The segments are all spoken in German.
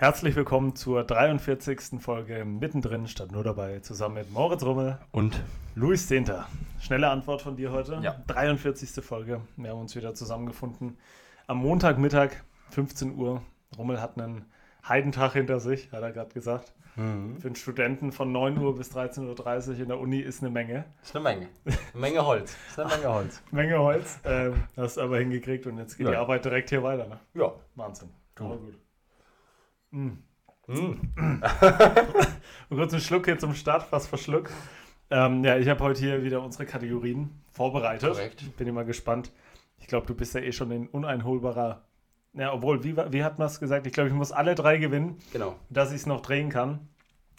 Herzlich willkommen zur 43. Folge Mittendrin statt nur dabei, zusammen mit Moritz Rummel und Luis Zehnter. Schnelle Antwort von dir heute. Ja. 43. Folge. Wir haben uns wieder zusammengefunden. Am Montagmittag, 15 Uhr. Rummel hat einen Heidentag hinter sich, hat er gerade gesagt. Mhm. Für einen Studenten von 9 Uhr bis 13.30 Uhr in der Uni ist eine Menge. Ist eine Menge. Eine Menge Holz. Ist eine Menge Holz. Menge Holz. Ähm, hast du aber hingekriegt und jetzt geht Ja. die Arbeit direkt hier weiter. Ne? Ja. Wahnsinn. Du. Aber gut. Mm. Und kurz einen Schluck hier zum Start, fast verschluckt. Ähm, ja, ich habe heute hier wieder unsere Kategorien vorbereitet. Korrekt. Bin immer gespannt. Ich glaube, du bist ja eh schon ein uneinholbarer. Ja, obwohl, wie, wie hat man es gesagt? Ich glaube, ich muss alle drei gewinnen, Genau. dass ich es noch drehen kann.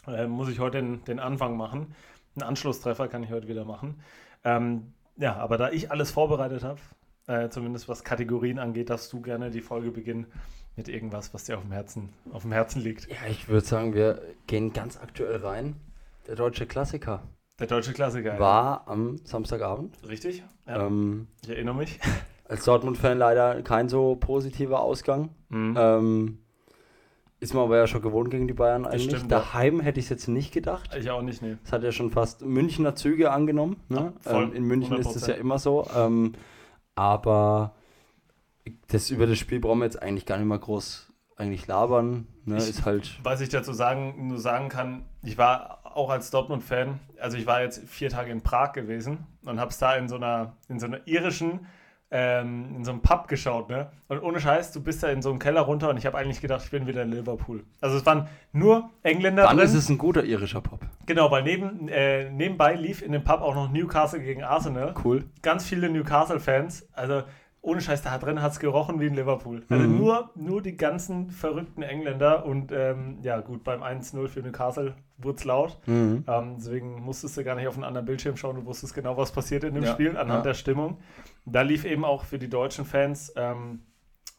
Äh, muss ich heute den, den Anfang machen. Einen Anschlusstreffer kann ich heute wieder machen. Ähm, ja, aber da ich alles vorbereitet habe, äh, zumindest was Kategorien angeht, darfst du gerne die Folge beginnen mit irgendwas, was dir auf dem Herzen, auf dem Herzen liegt. Ja, ich würde sagen, wir gehen ganz aktuell rein. Der deutsche Klassiker Der deutsche Klassiker. ja. war am Samstagabend. Richtig? Ja, Ähm, ich erinnere mich. als Dortmund-Fan leider kein so positiver Ausgang. Mhm. Ähm, ist man aber ja schon gewohnt gegen die Bayern eigentlich. stimmt, ja. Daheim hätte ich es jetzt nicht gedacht. Ich auch nicht, nee. Es hat ja schon fast Münchner Züge angenommen. Ne? Ja, voll, ähm, in München ist es 100%. ja immer so. Ähm, aber das, über das Spiel brauchen wir jetzt eigentlich gar nicht mal groß eigentlich labern. Ne? Ich- ist halt. Was ich dazu sagen, nur sagen kann, ich war auch als Dortmund-Fan, also ich war jetzt vier Tage in Prag gewesen und habe es da in so einer, in so einer irischen, ähm, in so einem Pub geschaut, ne? Und ohne Scheiß, du bist da in so einen Keller runter und ich habe eigentlich gedacht, ich bin wieder in Liverpool. Also es waren nur Engländer Dann drin. ist es ein guter irischer Pop. Genau, weil neben, äh, nebenbei lief in dem Pub auch noch Newcastle gegen Arsenal. Cool. ganz viele Newcastle-Fans. Also ohne Scheiß, da drin hat es gerochen wie in Liverpool. Also Mhm. nur, nur die ganzen verrückten Engländer und ähm, ja gut, beim 1-0 für Newcastle wurde es laut. Mhm. Ähm, deswegen musstest du gar nicht auf einen anderen Bildschirm schauen, du wusstest genau, was passiert in dem Ja, Spiel anhand ja. der Stimmung. Da lief eben auch für die deutschen Fans ähm,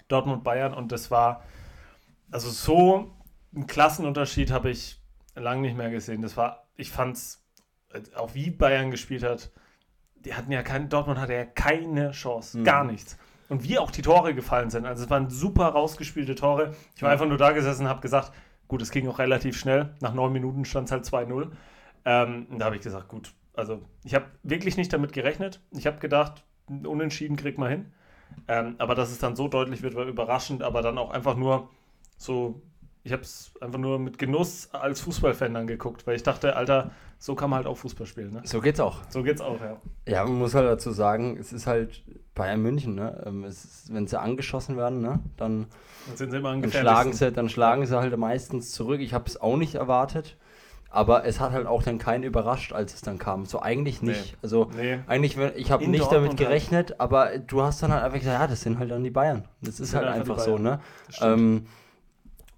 Dortmund-Bayern und das war also so einen Klassenunterschied habe ich lange nicht mehr gesehen. Das war, ich fand's, äh, auch wie Bayern gespielt hat, die hatten ja kein, Dortmund hatte ja keine Chance, Mhm. gar nichts. Und wie auch die Tore gefallen sind. Also es waren super rausgespielte Tore. Ich war einfach nur da gesessen und habe gesagt, gut, es ging auch relativ schnell. Nach neun Minuten stand es halt 2-0. Ähm, und da habe ich gesagt, gut, also ich habe wirklich nicht damit gerechnet. Ich habe gedacht, Unentschieden kriegt man hin. Ähm, aber dass es dann so deutlich wird, war überraschend, aber dann auch einfach nur so, ich habe es einfach nur mit Genuss als Fußballfan angeguckt, weil ich dachte, Alter, so kann man halt auch Fußball spielen. Ne? So geht's auch. So geht's auch, ja. Ja, man muss halt dazu sagen, es ist halt Bayern München, ne? Ähm, es ist, wenn sie angeschossen werden, ne? Dann, Dann dann schlagen sie, dann schlagen sie halt meistens zurück. Ich habe es auch nicht erwartet. Aber es hat halt auch dann keinen überrascht, als es dann kam. So eigentlich nicht. Nee. Also Nee, eigentlich, ich habe nicht Dortmund damit gerechnet, aber du hast dann halt einfach gesagt, ja, das sind halt dann die Bayern. Das ist sind halt einfach so, ne? das. Ähm,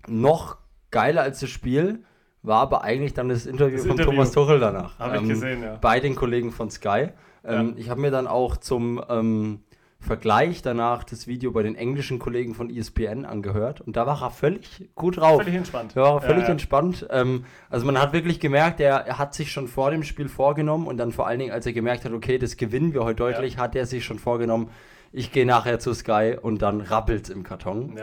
noch geiler als das Spiel war aber eigentlich dann das Interview Das von Interview. Thomas Tuchel danach. Habe ich Ähm, gesehen, ja. Bei den Kollegen von Sky. Ähm, Ja. Ich habe mir dann auch zum ähm, Vergleich danach das Video bei den englischen Kollegen von ESPN angehört und da war er völlig gut drauf. Völlig entspannt. Ja, völlig Ja, ja. entspannt. Ähm, also man hat wirklich gemerkt, er, er hat sich schon vor dem Spiel vorgenommen und dann vor allen Dingen, als er gemerkt hat, okay, das gewinnen wir heute deutlich, hat er sich schon vorgenommen, ich gehe nachher zu Sky und dann rappelt's im Karton.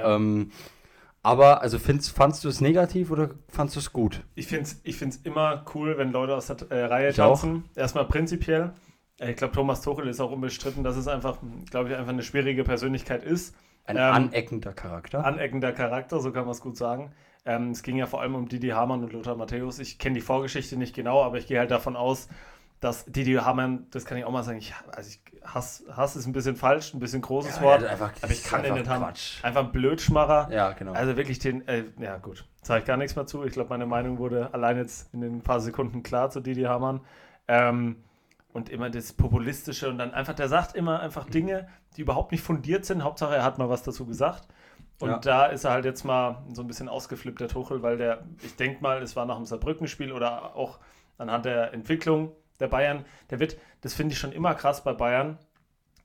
Aber also findest, fandst du es negativ oder fandst du es gut? Ich finde es ich find's immer cool, wenn Leute aus der äh, Reihe Ich auch. tanzen. Erstmal prinzipiell. Äh, Ich glaube, Thomas Tuchel ist auch unbestritten, dass es einfach, glaube ich, einfach eine schwierige Persönlichkeit ist. Ein Ähm, aneckender Charakter. Aneckender Charakter, so kann man es gut sagen. Ähm, es ging ja vor allem um Didi Hamann und Lothar Matthäus. Ich kenne die Vorgeschichte nicht genau, aber ich gehe halt davon aus, dass Didi Hamann, das kann ich auch mal sagen, ich, also ich Hass, Hass ist ein bisschen falsch, ein bisschen großes Ja, Wort, ja, einfach- aber ich kann den nicht haben. Einfach ein Blödschmarrer. ja, genau. Also wirklich den, äh, ja gut, sage ich gar nichts mehr zu. Ich glaube, meine Meinung wurde allein jetzt in den paar Sekunden klar zu Didi Hamann. Ähm, und immer das Populistische und dann einfach, der sagt immer einfach Dinge, die überhaupt nicht fundiert sind. Hauptsache, er hat mal was dazu gesagt. Und Ja. da ist er halt jetzt mal so ein bisschen ausgeflippt, der Tuchel, weil der, ich denke mal, es war nach dem Saarbrücken-Spiel oder auch anhand der Entwicklung der Bayern, der wird, das finde ich schon immer krass bei Bayern,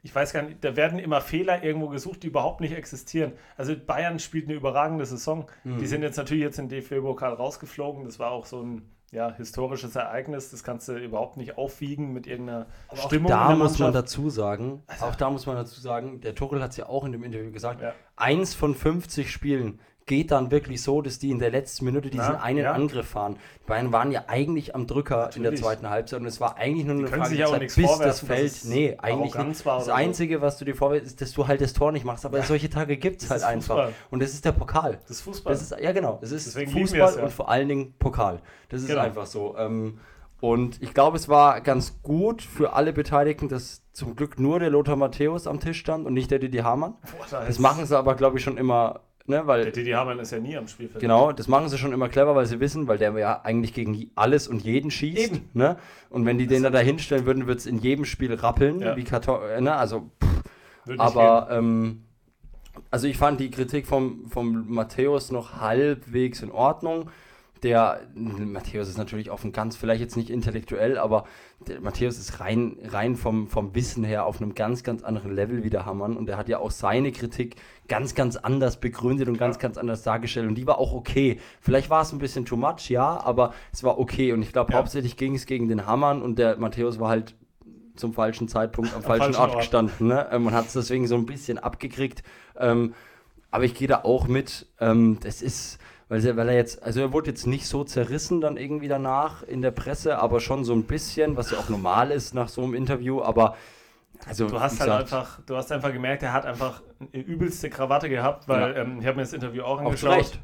ich weiß gar nicht, da werden immer Fehler irgendwo gesucht, die überhaupt nicht existieren. Also Bayern spielt eine überragende Saison. Mhm. Die sind jetzt natürlich jetzt im DFB-Pokal rausgeflogen. Das war auch so ein ja, historisches Ereignis. Das kannst du überhaupt nicht aufwiegen mit irgendeiner Aber auch Stimmung. in da muss man dazu sagen, Also- auch da muss man dazu sagen, der Tuchel hat es ja auch in dem Interview gesagt, Ja. eins von 50 Spielen geht dann wirklich so, dass die in der letzten Minute diesen Ja, einen ja. Angriff fahren. Die Bayern waren ja eigentlich am Drücker in der Natürlich. zweiten Halbzeit und es war eigentlich nur eine Frage der Zeit, bis das Feld. es Nee, eigentlich nicht. Das. Einzige, was du dir vorwärts, ist, dass du halt das Tor nicht machst. Aber solche Tage gibt es Das halt einfach. Fußball. Und das ist der Pokal. Das ist Fußball. Das ist, ja, genau. Das ist Deswegen Fußball es, ja. und vor allen Dingen Pokal. Das ist Genau. einfach so. Ähm, und ich glaube, es war ganz gut für alle Beteiligten, dass zum Glück nur der Lothar Matthäus am Tisch stand und nicht der Didi Hamann. Boah, da Das ist- machen sie aber, glaube ich, schon immer, ne, Der weil, Didi Hamann ist ja nie am Spielfeld. genau, das machen sie schon immer clever, weil sie wissen, weil der ja eigentlich gegen alles und jeden schießt. Eben. Ne? Und wenn die den dann da hinstellen würden, wird es in jedem Spiel rappeln, Ja. wie Karton, ne, also Würde nicht aber ähm, also ich fand die Kritik vom, vom Matthäus noch halbwegs in Ordnung. Der Matthäus ist natürlich auf einem ganz, vielleicht jetzt nicht intellektuell, aber der Matthäus ist rein, rein vom, vom Wissen her auf einem ganz, ganz anderen Level wie der Hammann. Und er hat ja auch seine Kritik ganz, ganz anders begründet und ganz, ganz anders dargestellt. Und die war auch okay. Vielleicht war es ein bisschen too much, ja, aber es war okay. Und ich glaube, Ja. hauptsächlich ging es gegen den Hammann und der Matthäus war halt zum falschen Zeitpunkt am falschen, falschen Ort Ort. gestanden. Ne? Ähm, und hat es deswegen so ein bisschen abgekriegt. Ähm, aber ich gehe da auch mit. Ähm, das ist, weil er, weil er jetzt, also er wurde jetzt nicht so zerrissen dann irgendwie danach in der Presse, aber schon so ein bisschen, was ja auch normal ist nach so einem Interview. Aber also Du hast halt gesagt, einfach, du hast einfach gemerkt, er hat einfach eine übelste Krawatte gehabt, weil Ja. ähm, ich habe mir das Interview auch auch zu angeschaut. Recht.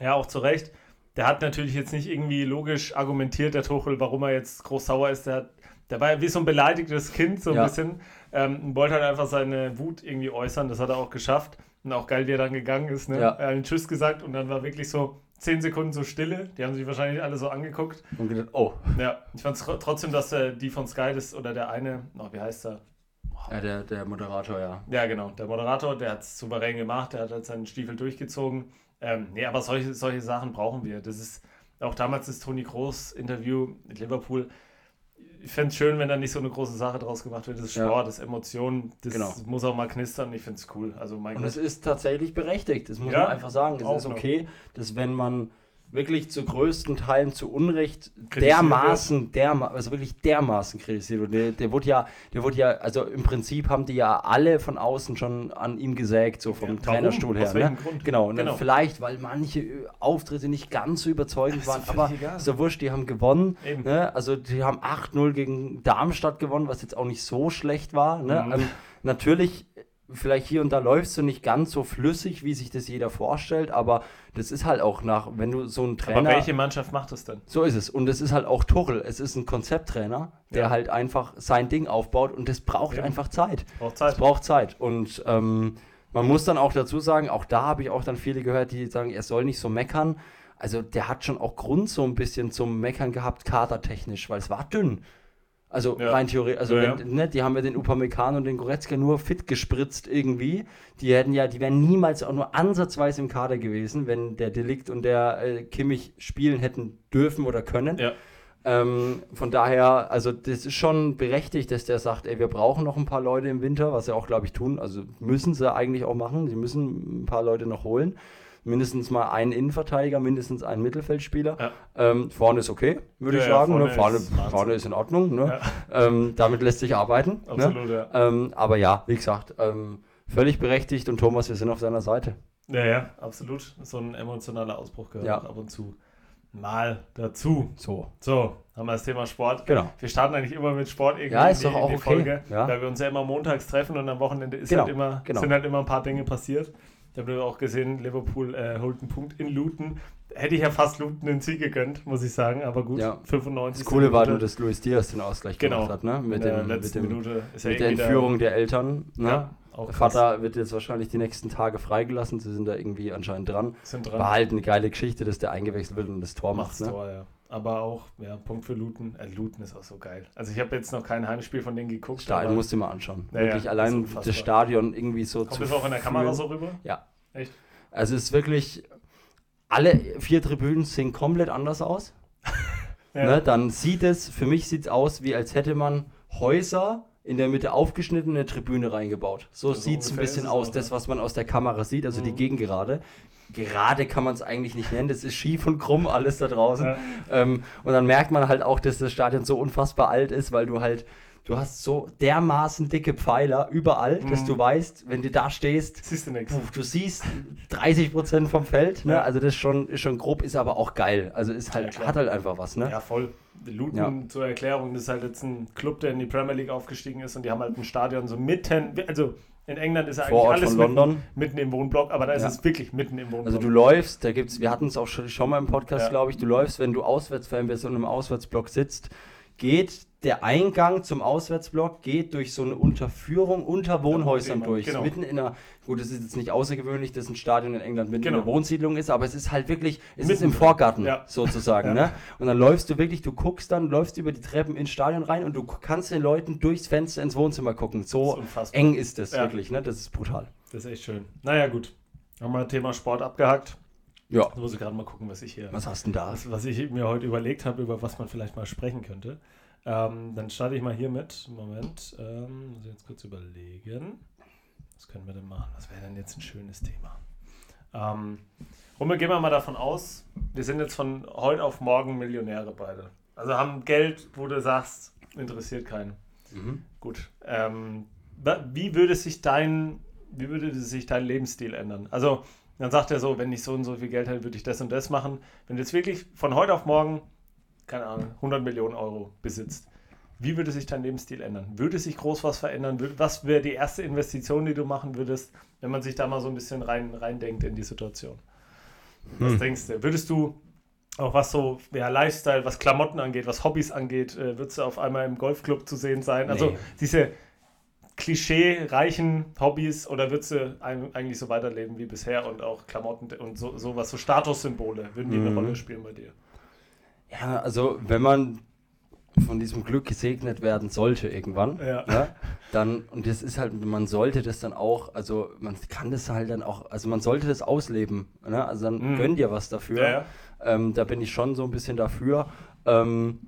Ja, auch zu Recht. Der hat natürlich jetzt nicht irgendwie logisch argumentiert, der Tuchel, warum er jetzt groß sauer ist. Der, hat- der war ja wie so ein beleidigtes Kind, so ein Ja. bisschen. Ähm, und wollte halt einfach seine Wut irgendwie äußern. Das hat er auch geschafft. Und auch geil, wie er dann gegangen ist. Ne? Ja. Er hat einen Tschüss gesagt und dann war wirklich so zehn Sekunden so Stille. Die haben sich wahrscheinlich alle so angeguckt. Und gedacht, oh, Ja, ich fand es trotzdem, dass äh, die von Sky, das, oder der eine, oh, wie heißt er? ja, der, der Moderator, ja. Ja, genau. Der Moderator, der hat es souverän gemacht, der hat halt seinen Stiefel durchgezogen. Ähm, nee, aber solche, solche Sachen brauchen wir. Das ist auch damals das Toni Kroos-Interview mit Liverpool. Ich fände es schön, wenn da nicht so eine große Sache draus gemacht wird. Das ist Ja. Sport, das ist Emotionen, das Genau. muss auch mal knistern. Ich finde es cool. Also mein Und es ist tatsächlich berechtigt, das muss Ja, man einfach sagen. Es ist noch. okay, dass wenn man wirklich zu größten Teilen zu Unrecht dermaßen, derma also wirklich dermaßen kritisiert wird. Der, der wurde ja, der wurde ja, also im Prinzip haben die ja alle von außen schon an ihm gesägt, so vom Ja? Trainerstuhl her. Aus Ne? Grund? Genau, und Genau. Dann vielleicht, weil manche äh, Auftritte nicht ganz so überzeugend ist waren, aber egal. ja wurscht, die haben gewonnen. Ne? Also die haben 8-0 gegen Darmstadt gewonnen, was jetzt auch nicht so schlecht war. Ne? Mhm. Ähm, natürlich, vielleicht hier und da läufst du nicht ganz so flüssig, wie sich das jeder vorstellt, aber das ist halt auch nach, wenn du so einen Trainer. aber welche Mannschaft macht das denn? So ist es. Und es ist halt auch Tuchel. Es ist ein Konzepttrainer, der Ja. halt einfach sein Ding aufbaut und das braucht Eben. einfach Zeit. Braucht Zeit. braucht Zeit. Und ähm, man muss dann auch dazu sagen, auch da habe ich auch dann viele gehört, die sagen, er soll nicht so meckern. Also der hat schon auch Grund so ein bisschen zum Meckern gehabt, kadertechnisch, weil es war dünn. Also Ja. rein theoretisch, also Ja, wenn, Ne, die haben ja den Upamecano und den Goretzka nur fit gespritzt irgendwie. Die hätten ja, die wären niemals auch nur ansatzweise im Kader gewesen, wenn der Delikt und der äh, Kimmich spielen hätten dürfen oder können. Ja. Ähm, von daher, also das ist schon berechtigt, dass der sagt, ey, wir brauchen noch ein paar Leute im Winter, was sie auch, glaube ich, tun. Also müssen sie eigentlich auch machen. Sie müssen ein paar Leute noch holen. Mindestens mal einen Innenverteidiger, mindestens einen Mittelfeldspieler. Ja. Ähm, vorne ist okay, würde Ja, ich ja, sagen. vorne ne? vorne, ist vorne ist in Ordnung. Ne? Ähm, damit lässt sich arbeiten. Ne? Absolut, ja. Ähm, aber ja, wie gesagt, ähm, völlig berechtigt und Thomas, wir sind auf seiner Seite. Ja, ja, absolut. So ein emotionaler Ausbruch gehört Ja. ab und zu mal dazu. So. So, haben wir das Thema Sport. Genau. Wir starten eigentlich immer mit Sport irgendwie Ja, ist in die, doch auch in die okay. Folge, Ja. weil wir uns ja immer montags treffen und am Wochenende ist Genau, halt immer, genau. sind halt immer ein paar Dinge passiert. Ich habe auch gesehen, Liverpool äh, holt einen Punkt in Luton. Hätte ich ja fast Luton den Sieg gegönnt, muss ich sagen, aber gut, Ja. 95. Das Coole war nur, dass Luis Diaz den Ausgleich Genau. gemacht hat, ne? Mit, der dem, mit, dem, Minute ja mit der irgendwie Entführung der Eltern. Ne? Ja, Der. Vater wird jetzt wahrscheinlich die nächsten Tage freigelassen. Sie sind da irgendwie anscheinend dran. sind dran. War halt eine geile Geschichte, dass der eingewechselt wird und das Tor macht. Ne? Tor, ja. Aber auch, ja, Punkt für Luton. Äh, Luton ist auch so geil. Also ich habe jetzt noch kein Heimspiel von denen geguckt. Stadion musst du mal anschauen. Ja, wirklich allein das Stadion irgendwie so Kommt das auch in der Kamera so rüber? Ja. Echt? Also es ist wirklich, alle vier Tribünen sehen komplett anders aus. Ja. Ne? Dann sieht es, für mich sieht es aus, wie als hätte man Häuser in der Mitte aufgeschnitten und eine Tribüne reingebaut. So Also sieht es ein bisschen aus, das, was man aus der Kamera sieht, also die Mhm. Gegengerade. Gerade kann man es eigentlich nicht nennen, das ist schief und krumm alles da draußen. Ja. Ähm, und dann merkt man halt auch, dass das Stadion so unfassbar alt ist, weil du halt du hast so dermaßen dicke Pfeiler überall, dass Mhm. du weißt, wenn du da stehst, Siehst du nichts. puh, du siehst 30 Prozent vom Feld, ne? Ja. Also das ist schon, ist schon grob, ist aber auch geil. Also ist Ja, halt, klar. hat halt einfach was, ne? Ja, voll. Luton Ja. zur Erklärung, das ist halt jetzt ein Club, der in die Premier League aufgestiegen ist und die haben halt ein Stadion so mitten, also in England ist ja eigentlich Vorort alles von mitten, London. mitten im Wohnblock, aber da ist Ja. es wirklich mitten im Wohnblock. Also du läufst, da gibt's, wir hatten es auch schon, schon mal im Podcast, Ja. glaube ich, du läufst, wenn du Auswärtsfan bist und im Auswärtsblock sitzt, geht der Eingang zum Auswärtsblock geht durch so eine Unterführung unter Wohnhäusern durch. genau. Mitten in einer, gut, das ist jetzt nicht außergewöhnlich, dass ein Stadion in England mitten in Genau. einer Wohnsiedlung ist, aber es ist halt wirklich, es ist Mittendrin. im Vorgarten Ja. sozusagen, Ja. ne? Und dann läufst du wirklich, du guckst dann, läufst über die Treppen ins Stadion rein und du kannst den Leuten durchs Fenster ins Wohnzimmer gucken. Das ist So unfassbar. eng ist es Ja. wirklich, ne? Das ist brutal. Das ist echt schön. Naja, gut. Haben wir Thema Sport abgehakt. Ja. Jetzt muss ich gerade mal gucken, was ich hier, Was hast du denn da? was, was ich mir heute überlegt habe, über was man vielleicht mal sprechen könnte. Ähm, dann starte ich mal hier mit. Moment, ähm, muss ich jetzt kurz überlegen. Was können wir denn machen? Was wäre denn jetzt ein schönes Thema? Ähm, Rummel, gehen wir mal davon aus, wir sind jetzt von heute auf morgen Millionäre beide. Also haben Geld, wo du sagst, interessiert keinen. Mhm. Gut. Ähm, wie würde sich dein, wie würde sich dein Lebensstil ändern? Also, dann sagt er so, wenn ich so und so viel Geld hätte, würde ich das und das machen. Wenn du jetzt wirklich von heute auf morgen, keine Ahnung, 100 Millionen Euro besitzt, wie würde sich dein Lebensstil ändern? Würde sich groß was verändern? Was wäre die erste Investition, die du machen würdest, wenn man sich da mal so ein bisschen rein, reindenkt in die Situation? Was Hm. denkst du? Würdest du auch was so, ja, Lifestyle, was Klamotten angeht, was Hobbys angeht, äh, würdest du auf einmal im Golfclub zu sehen sein? Also Nee. diese klischee-reichen Hobbys oder würdest du eigentlich so weiterleben wie bisher und auch Klamotten und so, sowas, so Statussymbole, würden die eine Mhm. Rolle spielen bei dir? Ja, also wenn man von diesem Glück gesegnet werden sollte irgendwann, Ja. ne, dann, und das ist halt, man sollte das dann auch, also man kann das halt dann auch, also man sollte das ausleben, ne? also dann Mhm. gönn dir was dafür. Ja, ja. Ähm, da bin ich schon so ein bisschen dafür. Ähm,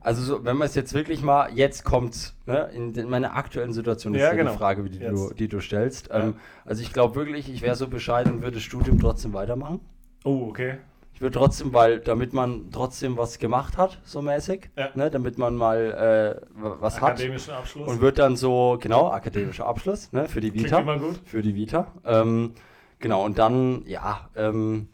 also so, wenn man es jetzt wirklich mal, jetzt kommt, ne, in, den- meiner aktuellen Situation ist Ja, ja, genau. die Frage, die, du, die du stellst. Ja. Ähm, also ich glaube wirklich, ich wäre so bescheiden und würde das Studium trotzdem weitermachen. Oh, okay. Würde trotzdem, weil damit man trotzdem was gemacht hat, so mäßig, Ja. ne, damit man mal äh, was hat Akademischen Abschluss. und wird dann so, genau, akademischer Abschluss, ne, für die Klingt Vita. immer gut. Für die Vita. Ähm, genau, und dann, ja, ähm,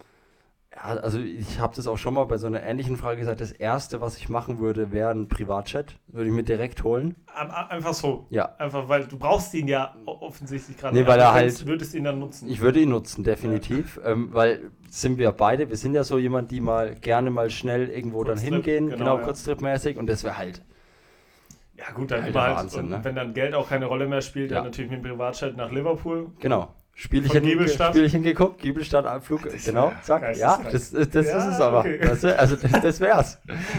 ja, also ich habe das auch schon mal bei so einer ähnlichen Frage gesagt, das erste, was ich machen würde, wäre ein Privatchat, würde ich mir direkt holen. Einfach so. Ja, Einfach, weil du brauchst ihn ja offensichtlich gerade. Nee, weil er halt- würdest ihn dann nutzen. ich würde ihn nutzen, definitiv, ähm, weil sind wir beide, wir sind ja so jemand, die mal gerne mal schnell irgendwo dann Kurztrip, hingehen, genau, genau, ja. kurztripmäßig und das wäre halt Ja, gut, dann immer halt. Wahnsinn, und ne? wenn dann Geld auch keine Rolle mehr spielt, dann Ja. natürlich mit dem Privatchat nach Liverpool. Genau. Spielchen? Spielchen geguckt, Giebelstadt am Flug, genau, zack. Ja, das, das, das Ja, ist es aber. okay. Das, also das, das wär's.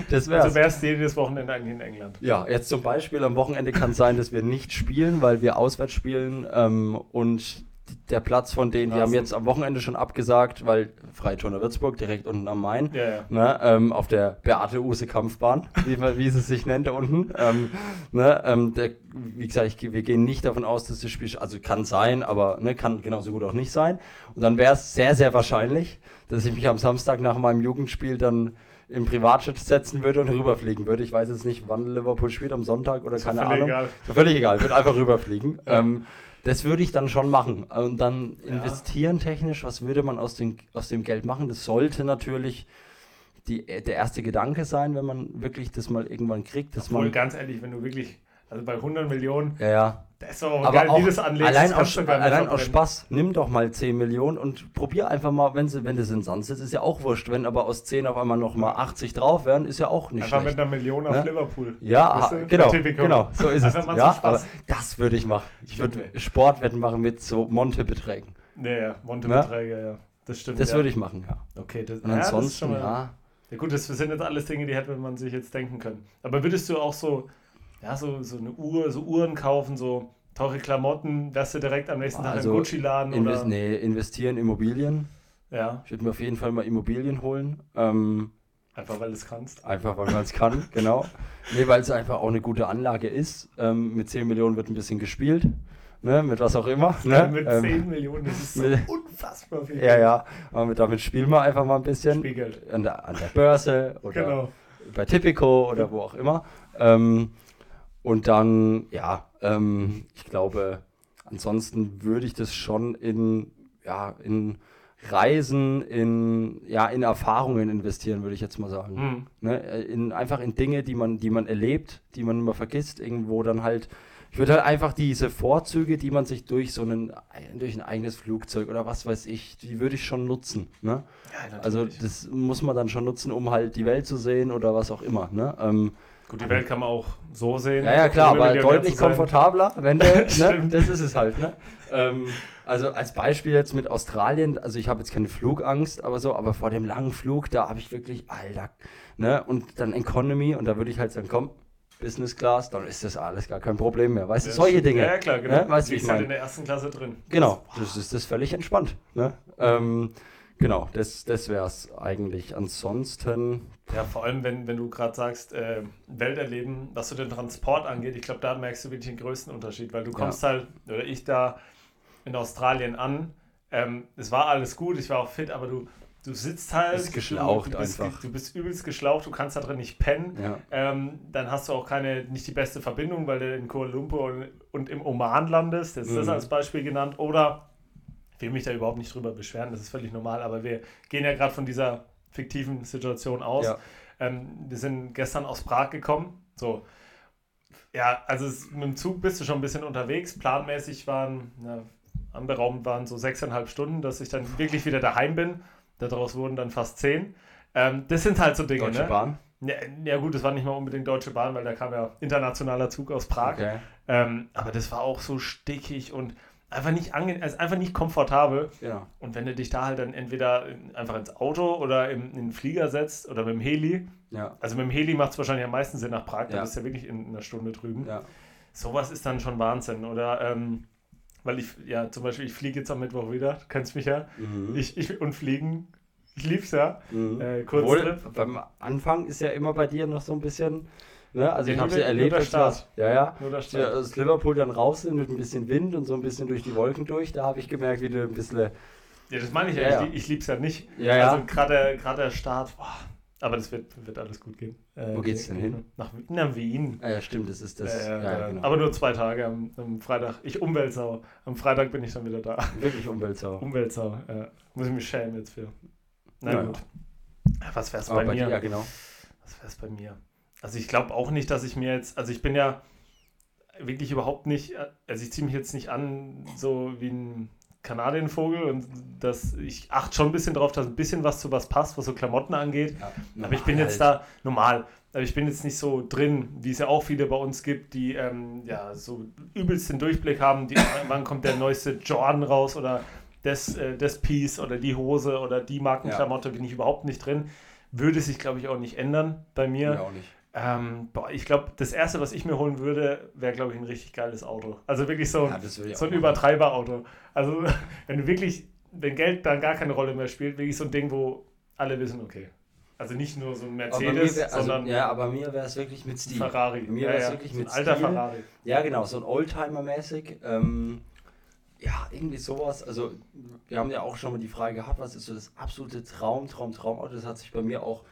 Das wär's. Also wärst jedes Wochenende eigentlich in England. Ja, jetzt zum Beispiel am Wochenende kann es sein, dass wir nicht spielen, weil wir auswärts spielen ähm, und der Platz von denen, die haben jetzt am Wochenende schon abgesagt, weil Freiturner Würzburg direkt unten am Main, Ja, ja. ne, ähm, auf der Beate-Use Kampfbahn, wie, man- wie sie sich nennt da unten. Ähm, ne, ähm, der, wie gesagt, ich, wir gehen nicht davon aus, dass das Spiel, also kann sein, aber ne, kann genauso gut auch nicht sein. Und dann wäre es sehr, sehr wahrscheinlich, dass ich mich am Samstag nach meinem Jugendspiel dann im Privatjet setzen würde und rüberfliegen würde. Ich weiß jetzt nicht, wann Liverpool spielt, am Sonntag oder keine völlig Ahnung. egal. Völlig egal, ich würde einfach rüberfliegen. Ja. Ähm, das würde ich dann schon machen. Und dann investieren technisch, was würde man aus dem, aus dem Geld machen? Das sollte natürlich die, der erste Gedanke sein, wenn man wirklich das mal irgendwann kriegt, dass Obwohl, man. ganz ehrlich, wenn du wirklich, also bei 100 Millionen, Ja, ja. da ist auch Aber geil, auch das anlegst. allein, das aus, allein aus. Spaß, nimm doch mal 10 Millionen und probier einfach mal, wenn, sie, wenn das in Sand sitzt, ist ja auch wurscht. Wenn aber aus 10 auf einmal noch mal 80 drauf wären, ist ja auch nicht Einfach schlecht. mit einer Million auf Ne? Liverpool. Ja, genau, genau, so ist es. Einfach Ja, aber das würde ich machen. Ich würde. Sportwetten machen mit so Monte-Beträgen. Ja, ja, Monte-Beträge, ja. Das stimmt. Das ja. würde ich machen, ja. Okay, das, Und ja, das ist ansonsten, schon mal, ja. Ja gut, das sind jetzt alles Dinge, die hätte man sich jetzt denken können. Aber würdest du auch so, ja, so, so eine Uhr, so Uhren kaufen, so teure Klamotten, wärst du direkt am nächsten Tag Also, im Gucci-Laden Invest oder? nee, investieren in Immobilien. Ja, Ich würde mir auf jeden Fall mal Immobilien holen. Ähm, einfach weil du es kannst. einfach weil man es kann, genau. Nee, weil es einfach auch eine gute Anlage ist. Ähm, mit 10 Millionen wird ein bisschen gespielt. Ne, mit was auch immer. Ne? Mit Ähm, 10 Millionen, das ist so mit- unfassbar viel. ja, ja. Aber mit, damit spielen wir einfach mal ein bisschen. Spielgeld. An der, an der Börse oder Genau. bei Tipico oder wo auch immer. Ähm, Und dann, ja, ähm, ich glaube, ansonsten würde ich das schon in, ja, in Reisen, in, ja, in Erfahrungen investieren, würde ich jetzt mal sagen. Mhm. Ne? Äh, In, einfach in Dinge, die man, die man erlebt, die man immer vergisst, irgendwo dann halt. Ich würde halt einfach diese Vorzüge, die man sich durch so einen, durch ein eigenes Flugzeug oder was weiß ich, die würde ich schon nutzen. Ne? Ja, Also das muss man dann schon nutzen, um halt die Welt zu sehen oder was auch immer. Ne? Ähm, Gut, die Welt kann man auch so sehen. ja, ja, klar, aber deutlich komfortabler, wenn du, ne? Stimmt. das ist es halt, ne? Ähm, also als Beispiel jetzt mit Australien, also ich habe jetzt keine Flugangst, aber so, aber vor dem langen Flug, da habe ich wirklich, Alter, ne? Und dann Economy und da würde ich halt sagen, komm, Business Class, dann ist das alles gar kein Problem mehr. Weißt du, Ja, solche Dinge. Ja, klar, genau. Ne? Weißt Die ist halt in der ersten Klasse drin. Genau, das ist das völlig entspannt. Ne? Ähm, genau, das, das wäre es eigentlich. Ansonsten, Ja, vor allem, wenn, wenn du gerade sagst, äh, Welt erleben, was so den Transport angeht, ich glaube, da merkst du wirklich den größten Unterschied, weil du kommst halt, oder ich da in Australien an, ähm, es war alles gut, ich war auch fit, aber du, du sitzt halt. Bist geschlaucht du, bist, einfach. Du bist übelst geschlaucht, du kannst da drin nicht pennen. ja. Ähm, dann hast du auch keine, nicht die beste Verbindung, weil du in Kuala Lumpur und, und im Oman landest. Das ist das Mhm. als Beispiel genannt. Oder, ich will mich da überhaupt nicht drüber beschweren, das ist völlig normal, aber wir gehen ja gerade von dieser fiktiven Situation aus. Ja. Ähm, wir sind gestern aus Prag gekommen. So. Ja, also es, mit dem Zug bist du schon ein bisschen unterwegs. Planmäßig waren, na, anberaumt waren so sechseinhalb Stunden, dass ich dann wirklich wieder daheim bin. Daraus wurden dann fast zehn. Ähm, das sind halt so Dinge, Deutsche ne? Bahn. Ja, ja gut, das war nicht mal unbedingt Deutsche Bahn, weil da kam ja internationaler Zug aus Prag. Okay. Ähm, aber das war auch so stickig und einfach nicht angenehm, also einfach nicht komfortabel. Ja. Und wenn du dich da halt dann entweder in, einfach ins Auto oder im, in den Flieger setzt oder mit dem Heli, Ja. also mit dem Heli macht es wahrscheinlich am meisten Sinn nach Prag, da Ja. bist du ja wirklich in einer Stunde drüben. Ja. Sowas ist dann schon Wahnsinn. Oder ähm, weil ich, ja, zum Beispiel, ich fliege jetzt am Mittwoch wieder, du kennst mich ja. Mhm. Ich, ich und fliegen, ich lieb's ja. Mhm. Äh, Obwohl, beim Anfang ist ja immer bei dir noch so ein bisschen, ne? also Ja, ich habe ja erlebt, nur der Start. ja, ja, Nur der Start. aus Liverpool dann raus sind mit ein bisschen Wind und so ein bisschen durch die Wolken durch, da habe ich gemerkt, wie du ein bisschen, Ja, das meine ich ja. Ja. Ich, ich lieb's ja nicht. ja, ja, Also gerade der, Start, boah, aber das wird, wird alles gut gehen. Äh, Wo geht's denn hin? Nach, nach Wien. ah, ja, stimmt, das ist das, Äh, ja, ja, genau. Aber nur zwei Tage am, am Freitag. Ich Umweltsau. Am Freitag bin ich dann wieder da. wirklich Umweltsau. Umweltsau, ja. Muss ich mich schämen jetzt für. Na Ja, gut. Was wär's Aber bei bei mir? dir, ja, genau. Was wär's bei mir? Also ich glaube auch nicht, dass ich mir jetzt, also ich bin ja wirklich überhaupt nicht, also ich ziehe mich jetzt nicht an, so wie ein Kanadienvogel und das, ich achte schon ein bisschen drauf, dass ein bisschen was zu was passt, was so Klamotten angeht. Ja, Aber ich bin jetzt halt. da normal. Aber ich bin jetzt nicht so drin, wie es ja auch viele bei uns gibt, die ähm, ja so übelst den Durchblick haben. Die, wann kommt der neueste Jordan raus oder das, äh, das Piece oder die Hose oder die Markenklamotte, bin ich überhaupt nicht drin. Würde sich, glaube ich, auch nicht ändern bei mir. Ja, auch nicht. Ähm, boah, ich glaube, das erste, was ich mir holen würde, wäre, glaube ich, ein richtig geiles Auto. Also wirklich so, Ja, würde ich so ein. Übertreiberauto. Also, wenn du wirklich, wenn Geld dann gar keine Rolle mehr spielt, wirklich so ein Ding, wo alle wissen, okay. Also nicht nur so ein Mercedes, wär, also, sondern ja, aber mir wäre es wirklich mit ein Stil. Ferrari. Mir ja, wär's ja, wirklich so ein mit alter Stil. Ferrari. Ja, genau, so ein Oldtimer-mäßig. Ähm, ja, irgendwie sowas. Also, wir haben ja auch schon mal die Frage gehabt, was ist so das absolute Traum, Traum, Traumauto? Das hat sich bei mir auch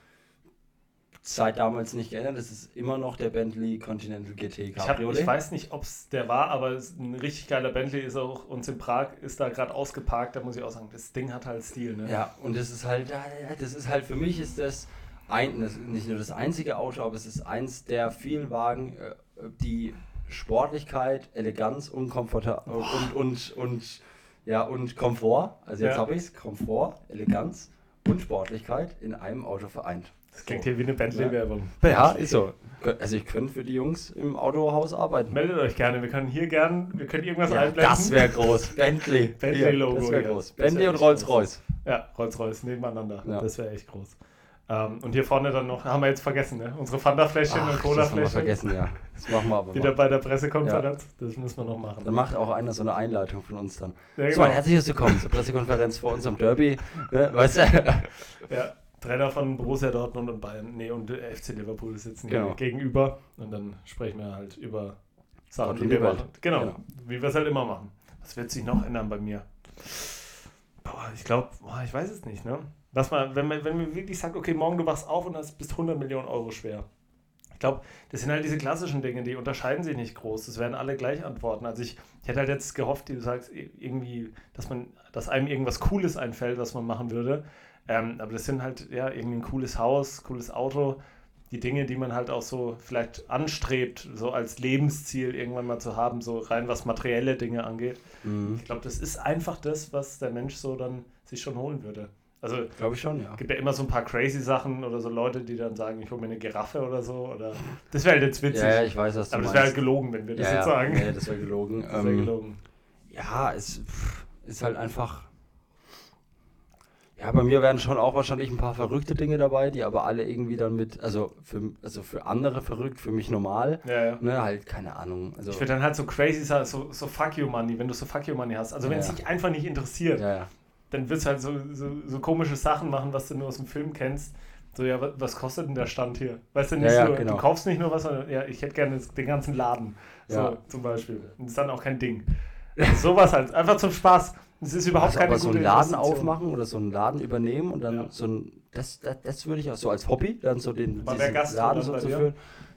seit damals nicht geändert. Das ist immer noch der Bentley Continental GT Ich, Cabriolet. ich weiß nicht, ob es der war, aber es ein richtig geiler Bentley ist auch uns in Prag, ist da gerade ausgeparkt. Da muss ich auch sagen, das Ding hat halt Stil. Ne? Ja, und das ist halt, das ist halt für mich ist das ein, das nicht nur das einzige Auto, aber es ist eins der vielen Wagen, äh, die Sportlichkeit, Eleganz und Komfort und, und, und, ja, und Komfort, also jetzt Ja. habe ich es, Komfort, Eleganz und Sportlichkeit in einem Auto vereint. Das klingt hier wie eine Bentley-Werbung. Ja, ist so. Also ich könnte für die Jungs im Autohaus arbeiten. Meldet euch gerne, wir können hier gern, wir können irgendwas Ja, einblenden. das wäre groß. Bentley. Bentley-Logo, Das wäre ja. groß. Das wär Bentley und. Rolls-Royce. Ja, Rolls-Royce nebeneinander. Ja. Das wäre echt groß. Ähm, und hier vorne dann noch, haben wir jetzt vergessen, ne? unsere Fanta-Fläschchen und Ach, das haben wir Cola-Fläschchen. vergessen, ja. Das machen wir aber Wieder mal. bei der Pressekonferenz. Das müssen wir noch machen. Dann macht auch einer so eine Einleitung von uns dann. Ja, So, genau. herzlich willkommen zur Pressekonferenz vor unserem Derby. Ne, weißt du? Ja, Trainer von Borussia Dortmund und Bayern, nee, und FC Liverpool sitzen Genau. gegenüber. Und dann sprechen wir halt über Sachen, die wir machen. Genau, Genau. wie wir es halt immer machen. Was wird sich noch ändern bei mir? Boah, ich glaube, ich weiß es nicht, ne? Was man, wenn man, wenn man wirklich sagt, okay, morgen du wachst auf und hast bist 100 Millionen Euro schwer. Ich glaube, das sind halt diese klassischen Dinge, die unterscheiden sich nicht groß. Das werden alle gleich antworten. Also ich, ich hätte halt jetzt gehofft, wie du sagst, irgendwie, dass man, dass einem irgendwas Cooles einfällt, was man machen würde. Ähm, aber das sind halt, ja, irgendwie ein cooles Haus, cooles Auto, die Dinge, die man halt auch so vielleicht anstrebt, so als Lebensziel irgendwann mal zu haben, so rein was materielle Dinge angeht. Mhm. Ich glaube, das ist einfach das, was der Mensch so dann sich schon holen würde. Also, glaube ich schon, ja. Es gibt ja immer so ein paar crazy Sachen oder so Leute, die dann sagen, ich hole mir eine Giraffe oder so. Oder das wäre halt jetzt witzig. Ja, ich weiß, was du Aber das wäre halt gelogen, wenn wir das ja, jetzt sagen. Nee, das wäre gelogen. das wäre ähm, gelogen. Ja, es ist halt einfach. Ja, bei mir werden schon auch wahrscheinlich ein paar verrückte Dinge dabei, die aber alle irgendwie dann mit, also für, also für andere verrückt, für mich normal. Ja, ja. Ne, halt, keine Ahnung. Also ich würde dann halt so crazy sagen, so, so fuck you money, wenn du so fuck you money hast. Also wenn es dich einfach nicht interessiert. Dann wirst du halt so, so, so, komische Sachen machen, was du nur aus dem Film kennst. So, ja, was kostet denn der Stand hier? Weißt du, nicht ja, genau. du kaufst nicht nur was, sondern ja, ich hätte gerne den ganzen Laden. So, ja. zum Beispiel. Und das ist dann auch kein Ding. Also sowas halt, einfach zum Spaß. Das ist überhaupt also keine aber so einen Laden aufmachen oder so einen Laden übernehmen und dann so ein, das, das, das würde ich auch so als Hobby, dann so den Laden so zu führen.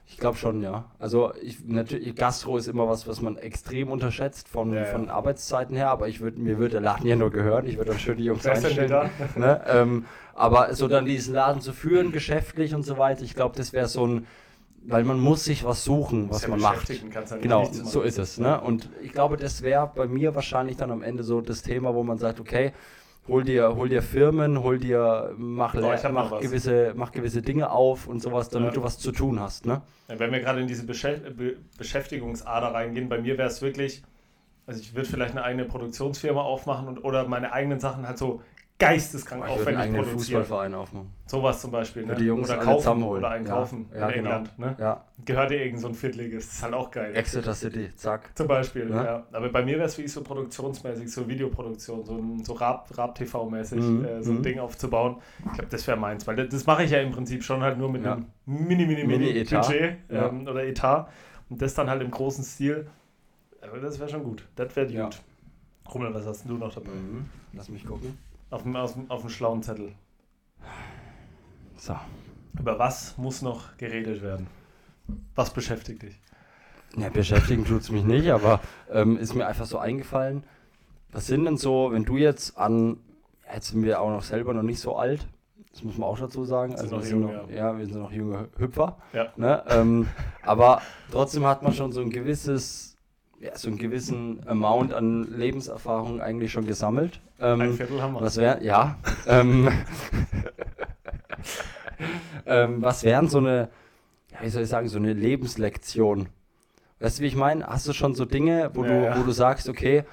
Ich glaube schon, ja. Also ich, natürlich, Gastro ist immer was, was man extrem unterschätzt von, ja, ja. von Arbeitszeiten her, aber ich würd, mir würde der Laden ja nur gehören. Ich würde dann schön die Jungs einstellen. Ne? Ähm, aber so dann diesen Laden zu führen, geschäftlich und so weiter, ich glaube, das wäre so ein, weil man muss sich was suchen, was man macht. Genau, so ist es. Ne? Und ich glaube, das wäre bei mir wahrscheinlich dann am Ende so das Thema, wo man sagt, okay, hol dir, hol dir Firmen, hol dir, mach, oh, mach, gewisse, mach gewisse Dinge auf und sowas, damit ja. du was zu tun hast. Ne? Ja, wenn wir gerade in diese Beschäftigungsader reingehen, bei mir wäre es wirklich, also ich würde vielleicht eine eigene Produktionsfirma aufmachen und oder meine eigenen Sachen halt so geisteskrank ich aufwendig einen produzieren. Fußballverein aufmachen. Sowas zum Beispiel. Ne? Die Jungs oder kaufen oder einkaufen ja, ja, in genau. England. Ne? Ja. Gehört dir irgend so ein Viertliges. Das ist halt auch geil. Exeter City, zack. Zum Beispiel, ja. ja. Aber bei mir wäre es wie so produktionsmäßig, so Videoproduktion, so, so Rap-TV-mäßig, mhm. äh, so ein mhm. Ding aufzubauen. Ich glaube, das wäre meins, weil das, das mache ich ja im Prinzip schon halt nur mit einem mini, mini, mini, mini Budget ähm, oder Etat. Und das dann halt im großen Stil. Aber das wäre schon gut. Das wäre gut. Rummel, was hast du noch dabei? Mhm. Lass mich gucken. Auf dem, auf, dem, auf dem schlauen Zettel. So. Über was muss noch geredet werden? Was beschäftigt dich? Ja, beschäftigen tut es mich nicht, aber ähm, ist mir einfach so eingefallen. Was sind denn so, wenn du jetzt an, jetzt sind wir auch noch selber noch nicht so alt, das muss man auch dazu sagen. Also wir sind noch, ja. ja. wir sind noch junge Hüpfer. Ja. Ne? Ähm, aber trotzdem hat man schon so ein gewisses ja, so einen gewissen Amount an Lebenserfahrung eigentlich schon gesammelt. Ähm, Ein Viertel haben wir. Was wäre, ja. ähm, ähm, was wären so eine, ja, wie soll ich sagen, so eine Lebenslektion? Weißt du, wie ich meine? Hast du schon so Dinge, wo, ja, du, ja. wo du sagst, okay,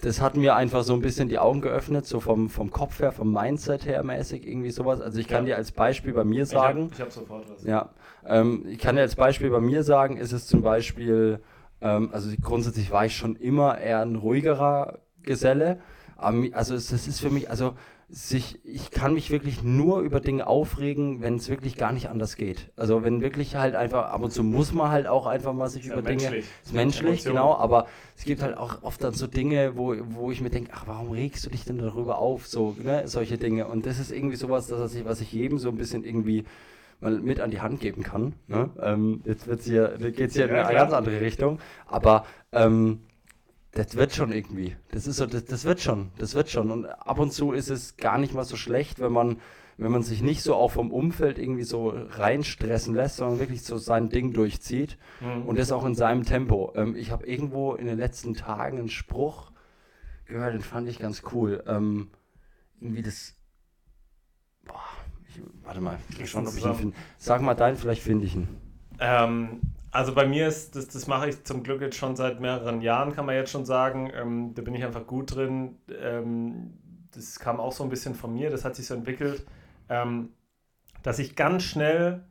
das hat mir einfach so ein bisschen die Augen geöffnet, so vom, vom Kopf her, vom Mindset her mäßig, irgendwie sowas. Also ich kann ja. dir als Beispiel bei mir sagen. Ich habe hab sofort was. Ja, ähm, ich kann dir als Beispiel bei mir sagen, ist es zum Beispiel ähm, also grundsätzlich war ich schon immer eher ein ruhigerer Geselle. Also das ist für mich, also sich, ich kann mich wirklich nur über Dinge aufregen, wenn es wirklich gar nicht anders geht. Also wenn wirklich halt einfach, ab und zu muss man halt auch einfach mal sich über ja Dinge. Ist menschlich, genau, aber es gibt halt auch oft dann so Dinge, wo, wo ich mir denke, ach, warum regst du dich denn darüber auf? So, ne, solche Dinge. Und das ist irgendwie sowas, das, was ich jedem so ein bisschen irgendwie mal mit an die Hand geben kann. Ne? Ähm, jetzt wird's hier, geht es hier in eine ganz andere Richtung. Aber ähm, das wird schon irgendwie. Das ist so, das, das, wird schon, das wird schon. Und ab und zu ist es gar nicht mal so schlecht, wenn man, wenn man sich nicht so auch vom Umfeld irgendwie so reinstressen lässt, sondern wirklich so sein Ding durchzieht mhm. und das auch in seinem Tempo. Ähm, ich habe irgendwo in den letzten Tagen einen Spruch gehört, den fand ich ganz cool. Ähm, irgendwie das, boah, warte mal, schauen, ob ich ihn finde. Sag mal deinen, vielleicht finde ich ihn. Ähm, also bei mir ist, das, das mache ich zum Glück jetzt schon seit mehreren Jahren, kann man jetzt schon sagen. Ähm, da bin ich einfach gut drin. Ähm, das kam auch so ein bisschen von mir, das hat sich so entwickelt, ähm, dass ich ganz schnell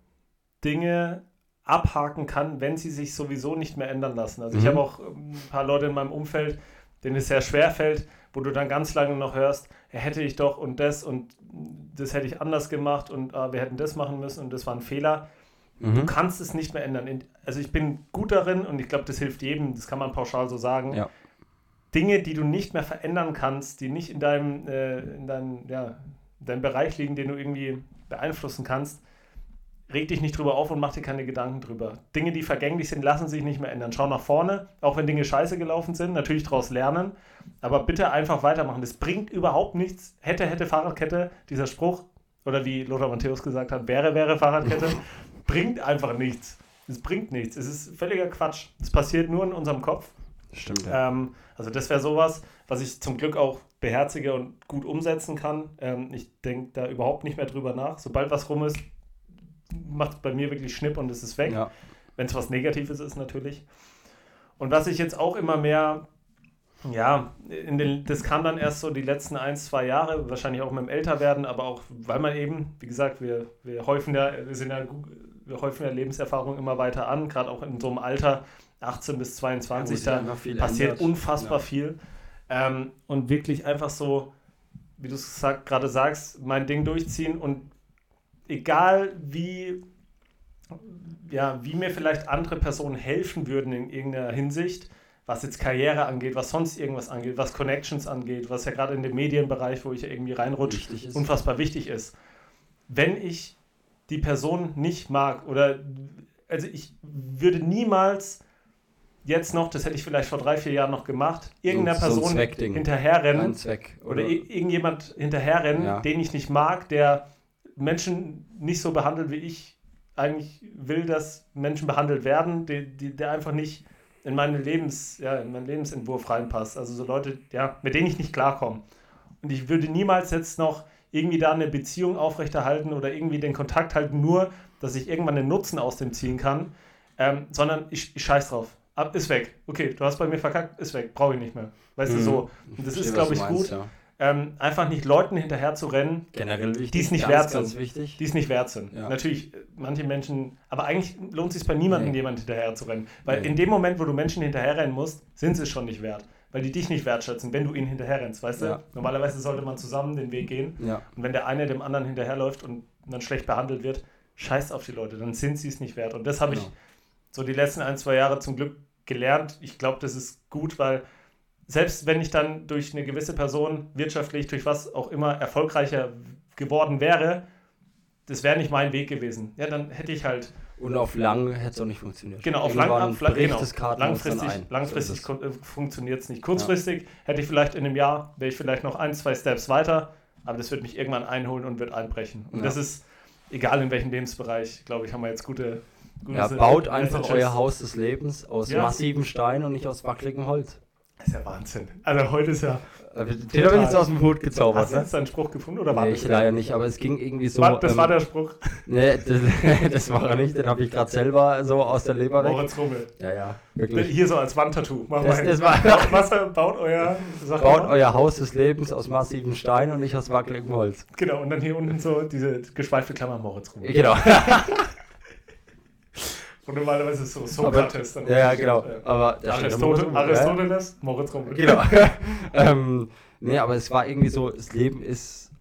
Dinge abhaken kann, wenn sie sich sowieso nicht mehr ändern lassen. Also mhm. ich habe auch ein paar Leute in meinem Umfeld, denen es sehr schwer fällt, wo du dann ganz lange noch hörst, hätte ich doch und das und das hätte ich anders gemacht und äh, wir hätten das machen müssen und das war ein Fehler. Mhm. Du kannst es nicht mehr ändern. Also ich bin gut darin und ich glaube, das hilft jedem, das kann man pauschal so sagen. Ja. Dinge, die du nicht mehr verändern kannst, die nicht in deinem, äh, in deinem, ja, in deinem Bereich liegen, den du irgendwie beeinflussen kannst, reg dich nicht drüber auf und mach dir keine Gedanken drüber. Dinge, die vergänglich sind, lassen sich nicht mehr ändern. Schau nach vorne, auch wenn Dinge scheiße gelaufen sind, natürlich daraus lernen, aber bitte einfach weitermachen. Das bringt überhaupt nichts. Hätte, hätte Fahrradkette, dieser Spruch, oder wie Lothar Matthäus gesagt hat, wäre, wäre Fahrradkette, bringt einfach nichts. Es bringt nichts. Es ist völliger Quatsch. Es passiert nur in unserem Kopf. Stimmt. Ja. Ähm, also das wäre sowas, was ich zum Glück auch beherzige und gut umsetzen kann. Ähm, ich denke da überhaupt nicht mehr drüber nach. Sobald was rum ist, macht es bei mir wirklich Schnipp und es ist weg. Ja. Wenn es was Negatives ist natürlich. Und was ich jetzt auch immer mehr, ja, in den, das kam dann erst so die letzten ein, zwei Jahre, wahrscheinlich auch mit dem Älterwerden, aber auch, weil man eben, wie gesagt, wir, wir häufen ja, wir sind ja, wir häufen ja Lebenserfahrung immer weiter an, gerade auch in so einem Alter, 18 bis 22, da passiert ändert. unfassbar ja. viel. Ähm, und wirklich einfach so, wie du es gerade sagst, mein Ding durchziehen und egal wie, ja, wie mir vielleicht andere Personen helfen würden in irgendeiner Hinsicht, was jetzt Karriere angeht, was sonst irgendwas angeht, was Connections angeht, was ja gerade in dem Medienbereich, wo ich ja irgendwie reinrutsche, unfassbar wichtig ist. Wenn ich die Person nicht mag oder also ich würde niemals jetzt noch, das hätte ich vielleicht vor drei, vier Jahren noch gemacht, irgendeiner so, Person so hinterherrennen oder, oder irgendjemand hinterherrennen, ja. den ich nicht mag, der Menschen nicht so behandelt, wie ich eigentlich will, dass Menschen behandelt werden, die, die, der einfach nicht in, meine Lebens, ja, in meinen Lebensentwurf reinpasst. Also so Leute, ja, mit denen ich nicht klarkomme. Und ich würde niemals jetzt noch irgendwie da eine Beziehung aufrechterhalten oder irgendwie den Kontakt halten, nur, dass ich irgendwann einen Nutzen aus dem ziehen kann, ähm, sondern ich, ich scheiß drauf. Ab, ist weg. Okay, du hast bei mir verkackt, ist weg, brauche ich nicht mehr. Weißt mhm. du, so. Und das ist, glaube ich, meinst, gut. Ja ähm, einfach nicht Leuten hinterher zu rennen, Generell wichtig, die es nicht ganz, wert sind. wichtig. Die es nicht wert sind. Ja. Natürlich, äh, manche Menschen, aber eigentlich lohnt es sich bei niemandem, nee. jemand hinterher zu rennen. Weil nee. in dem Moment, wo du Menschen hinterherrennen musst, sind sie es schon nicht wert. Weil die dich nicht wertschätzen, wenn du ihnen hinterherrennst, weißt ja. du? Normalerweise sollte man zusammen den Weg gehen. Ja. Und wenn der eine dem anderen hinterherläuft und dann schlecht behandelt wird, scheiß auf die Leute, dann sind sie es nicht wert. Und das habe genau. ich so die letzten ein, zwei Jahre zum Glück gelernt. Ich glaube, das ist gut, weil selbst wenn ich dann durch eine gewisse Person wirtschaftlich, durch was auch immer erfolgreicher geworden wäre, das wäre nicht mein Weg gewesen. Ja, dann hätte ich halt. Und auf lang hätte es auch nicht funktioniert. Genau, auf lang, auf lang genau. langfristig, langfristig so äh, funktioniert es nicht. Kurzfristig ja. hätte ich vielleicht in einem Jahr, wäre ich vielleicht noch ein, zwei Steps weiter, aber das wird mich irgendwann einholen und wird einbrechen. Und ja. das ist, egal in welchem Lebensbereich, glaube ich, haben wir jetzt gute. gute ja, baut einfach euer Haus des Lebens aus ja. massivem Stein und nicht aus wackeligem Holz. Das ist ja Wahnsinn. Also heute ist ja. Den habe ich jetzt aus dem Hut gezaubert. Hast du ne? jetzt deinen Spruch gefunden oder war nee, ich leider nicht, aber es ging irgendwie so. War, das ähm, war der Spruch. Nee, das, das war er nicht, den habe ich gerade selber so aus der Leber weg. Moritz Rummel. Ja, ja, wirklich. Hier so als Wandtattoo. Mach das, mal das war, Was baut euer Baut mal. euer Haus des Lebens aus massiven Steinen und nicht aus wackeligem Holz. Genau, und dann hier unten so diese geschweifte Klammer Moritz Rummel. Genau. Und normalerweise ist es so Sokrates. Aber, ja, genau. Ja. Aber Aristoteles, Aristoteles, Moritz Rummel. Genau. ähm, nee, aber es war irgendwie so, das Leben ist,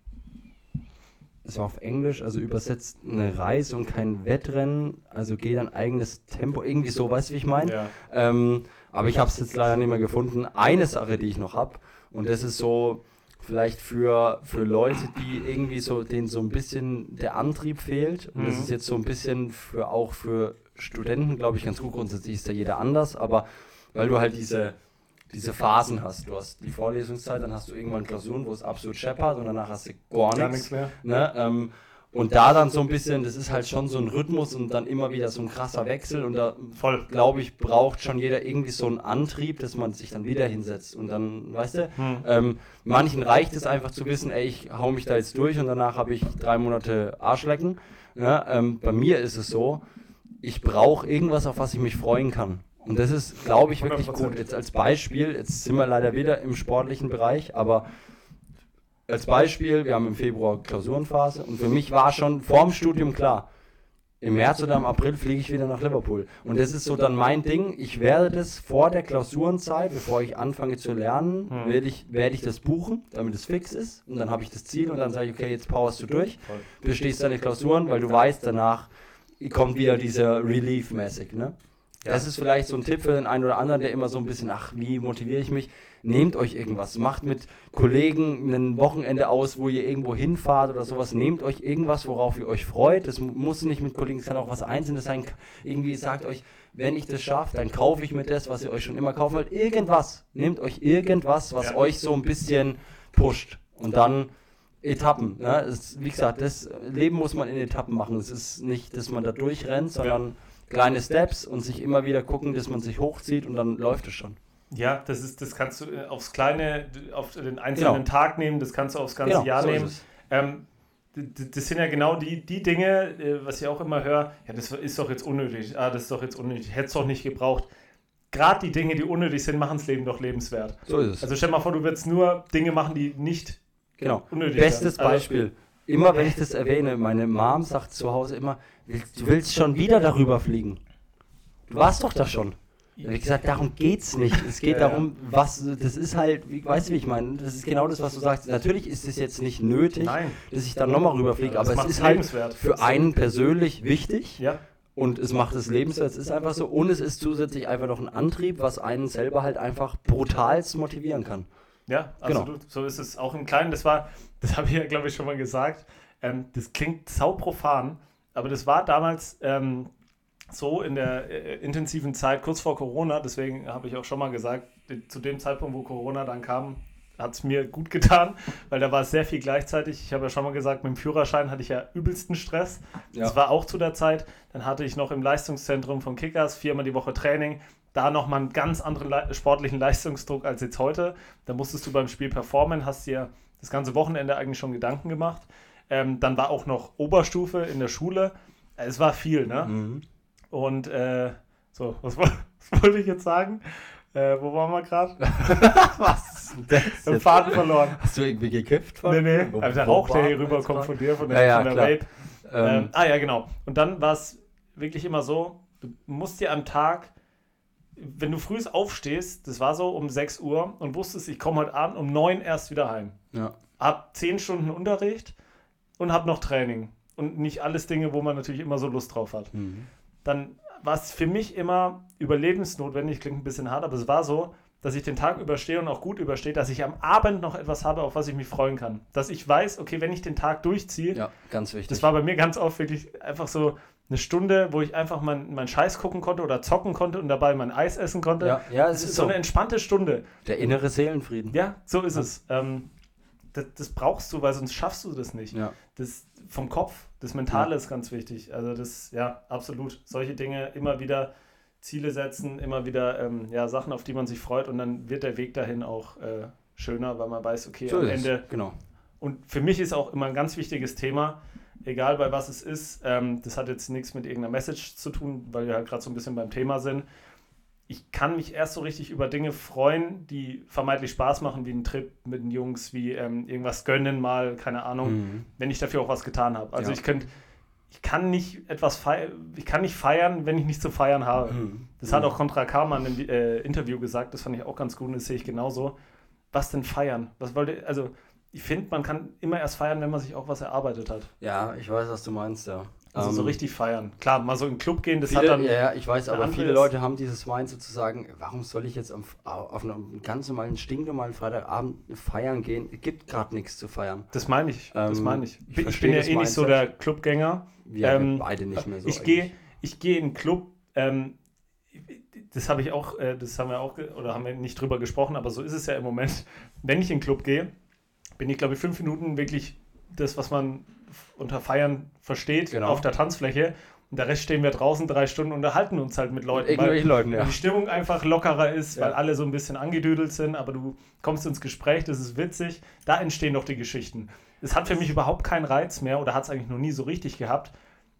es war auf Englisch, also übersetzt eine Reise und kein Wettrennen, also geh dein eigenes Tempo, irgendwie so, weißt du, wie ich meine? Ja. Ähm, aber ich habe es jetzt leider nicht mehr gefunden. Eine Sache, die ich noch habe, und das ist so, vielleicht für, für Leute, die irgendwie so, denen so ein bisschen der Antrieb fehlt. Und mhm. das ist jetzt so ein bisschen für auch für Studenten, glaube ich, ganz gut. Grundsätzlich ist da jeder anders, aber weil du halt diese, diese Phasen hast. Du hast die Vorlesungszeit, dann hast du irgendwann Klausuren, wo es absolut scheppert und danach hast du gar, gar nichts mehr. Ne? Ähm, und da dann so ein bisschen, das ist halt schon so ein Rhythmus und dann immer wieder so ein krasser Wechsel und da, voll, glaube ich, braucht schon jeder irgendwie so einen Antrieb, dass man sich dann wieder hinsetzt und dann, weißt du, hm. ähm, manchen reicht es einfach zu wissen, ey, ich hau mich da jetzt durch und danach habe ich drei Monate Arschlecken. Ja, ähm, bei mir ist es so, ich brauche irgendwas, auf was ich mich freuen kann. Und das ist, glaube ich, wirklich 100%. gut. Jetzt als Beispiel, jetzt sind wir leider wieder im sportlichen Bereich, aber als Beispiel, wir haben im Februar Klausurenphase und für mich war schon vorm Studium klar, im März oder im April fliege ich wieder nach Liverpool. Und das ist so dann mein Ding. Ich werde das vor der Klausurenzeit, bevor ich anfange zu lernen, hm. werde, ich, werde ich das buchen, damit es fix ist. Und dann habe ich das Ziel und dann sage ich, okay, jetzt powerst du durch, bestehst deine Klausuren, weil du weißt, danach kommt wieder dieser Relief-mäßig, ne? Das ist vielleicht so ein Tipp für den einen oder anderen, der immer so ein bisschen, ach, wie motiviere ich mich? Nehmt euch irgendwas. Macht mit Kollegen ein Wochenende aus, wo ihr irgendwo hinfahrt oder sowas. Nehmt euch irgendwas, worauf ihr euch freut. Das muss nicht mit Kollegen, es kann auch was Einzelnes sein. Irgendwie sagt euch, wenn ich das schaffe, dann kaufe ich mir das, was ihr euch schon immer kaufen wollt. Irgendwas. Nehmt euch irgendwas, was ja. euch so ein bisschen pusht. Und dann Etappen. Ne? Es, wie gesagt, das Leben muss man in Etappen machen. Es ist nicht, dass man da durchrennt, sondern kleine Steps und sich immer wieder gucken, dass man sich hochzieht und dann läuft es schon. Ja, das ist, das kannst du äh, aufs kleine, auf den einzelnen genau. Tag nehmen, das kannst du aufs ganze genau, Jahr so nehmen. Ähm, das sind ja genau die, die Dinge, äh, was ich auch immer höre, ja, das ist doch jetzt unnötig, ah, das ist doch jetzt unnötig, hätte es doch nicht gebraucht. Gerade die Dinge, die unnötig sind, machen das Leben doch lebenswert. So ist es. Also stell mal vor, du würdest nur Dinge machen, die nicht genau. unnötig Bestes. Bestes also Beispiel. immer wenn ich das erwähne, meine Mom sagt zu Hause immer, du willst schon wieder darüber fliegen. Du warst doch da schon. Wie gesagt, darum geht es nicht. Es geht darum, was, das ist halt, wie, weißt du, wie ich meine? Das ist genau das, was du sagst. Natürlich ist es jetzt nicht nötig, Nein. dass ich dann nochmal rüberfliege, aber es ist halt für einen persönlich wichtig. Ja. Und es macht es lebenswert, es ist einfach so. Und es ist zusätzlich einfach noch ein Antrieb, was einen selber halt einfach brutalst motivieren kann. Ja, also genau. so ist es auch im Kleinen. Das war, das habe ich ja, glaube ich, schon mal gesagt. Ähm, das klingt sauprofan, aber das war damals ähm, so in der äh, intensiven Zeit kurz vor Corona, deswegen habe ich auch schon mal gesagt, zu dem Zeitpunkt, wo Corona dann kam, hat es mir gut getan, weil da war es sehr viel gleichzeitig. Ich habe ja schon mal gesagt, mit dem Führerschein hatte ich ja übelsten Stress. Ja. Das war auch zu der Zeit. Dann hatte ich noch im Leistungszentrum von Kickers viermal die Woche Training. Da nochmal einen ganz anderen Le sportlichen Leistungsdruck als jetzt heute. Da musstest du beim Spiel performen, hast dir das ganze Wochenende eigentlich schon Gedanken gemacht. Ähm, dann war auch noch Oberstufe in der Schule. Es war viel, ne? Mhm. Und äh, so, was, was, wollte ich jetzt sagen? Äh, wo waren wir gerade? was? Das Im Faden verloren. Hast du irgendwie gekifft? Von? Nee, nee. Wo, also der Rauch, der hier rüberkommt von dir, von der, ja, ja, von der Vape. Ähm. Ähm, ah ja, genau. Und dann war es wirklich immer so, du musst dir am Tag, wenn du früh aufstehst, das war so um 6 Uhr und wusstest, ich komme heute Abend um 9 erst wieder heim. Ja. Hab 10 Stunden Unterricht und hab noch Training. Und nicht alles Dinge, wo man natürlich immer so Lust drauf hat. Mhm dann war es für mich immer überlebensnotwendig, klingt ein bisschen hart, aber es war so, dass ich den Tag überstehe und auch gut überstehe, dass ich am Abend noch etwas habe, auf was ich mich freuen kann. Dass ich weiß, okay, wenn ich den Tag durchziehe, ja, ganz wichtig. Das war bei mir ganz oft wirklich einfach so eine Stunde, wo ich einfach meinen mein Scheiß gucken konnte oder zocken konnte und dabei mein Eis essen konnte. Ja, ja es ist, ist so eine entspannte Stunde. Der innere Seelenfrieden. Ja, so ist ja. es. Ähm, das, das, brauchst du, weil sonst schaffst du das nicht. Ja. Das vom Kopf, das Mentale ja. ist ganz wichtig. Also das, ja, absolut. Solche Dinge immer wieder Ziele setzen, immer wieder ähm, ja, Sachen, auf die man sich freut und dann wird der Weg dahin auch äh, schöner, weil man weiß, okay, so am Ende. Genau. Und für mich ist auch immer ein ganz wichtiges Thema, egal bei was es ist, ähm, das hat jetzt nichts mit irgendeiner Message zu tun, weil wir halt gerade so ein bisschen beim Thema sind ich kann mich erst so richtig über Dinge freuen, die vermeintlich Spaß machen, wie ein Trip mit den Jungs, wie ähm, irgendwas gönnen mal, keine Ahnung, mhm. wenn ich dafür auch was getan habe. Also ja. ich könnte, ich kann nicht etwas feiern, ich kann nicht feiern, wenn ich nichts zu feiern habe. Mhm. Das mhm. hat auch Contra Karmann im äh, Interview gesagt, das fand ich auch ganz gut und das sehe ich genauso. Was denn feiern? Was wollte, also ich finde, man kann immer erst feiern, wenn man sich auch was erarbeitet hat. Ja, ich weiß, was du meinst, ja. Also um, so ähm, richtig feiern. Klar, mal so in den Club gehen, das viele, hat dann. Ja, ich weiß, aber viele Leute haben dieses Mind sozusagen, warum soll ich jetzt auf, auf einem ganz normalen, stinknormalen Freitagabend feiern gehen? Es gibt gerade nichts zu feiern. Das meine ich. Ähm, das meine ich. Ich, ich bin ja eh nicht so der Clubgänger. Wir ähm, beide nicht mehr so. Ich gehe ich geh in den Club. Ähm, das habe ich auch, äh, das haben wir auch, oder haben wir nicht drüber gesprochen, aber so ist es ja im Moment. Wenn ich in den Club gehe, bin ich, glaube ich, fünf Minuten wirklich das, was man unter Feiern versteht, genau. auf der Tanzfläche. Und der Rest stehen wir draußen drei Stunden und unterhalten uns halt mit Leuten. Mit weil Leuten, ja. die Stimmung einfach lockerer ist, ja. weil alle so ein bisschen angedüdelt sind, aber du kommst ins Gespräch, das ist witzig. Da entstehen doch die Geschichten. Es hat für mich überhaupt keinen Reiz mehr oder hat es eigentlich noch nie so richtig gehabt,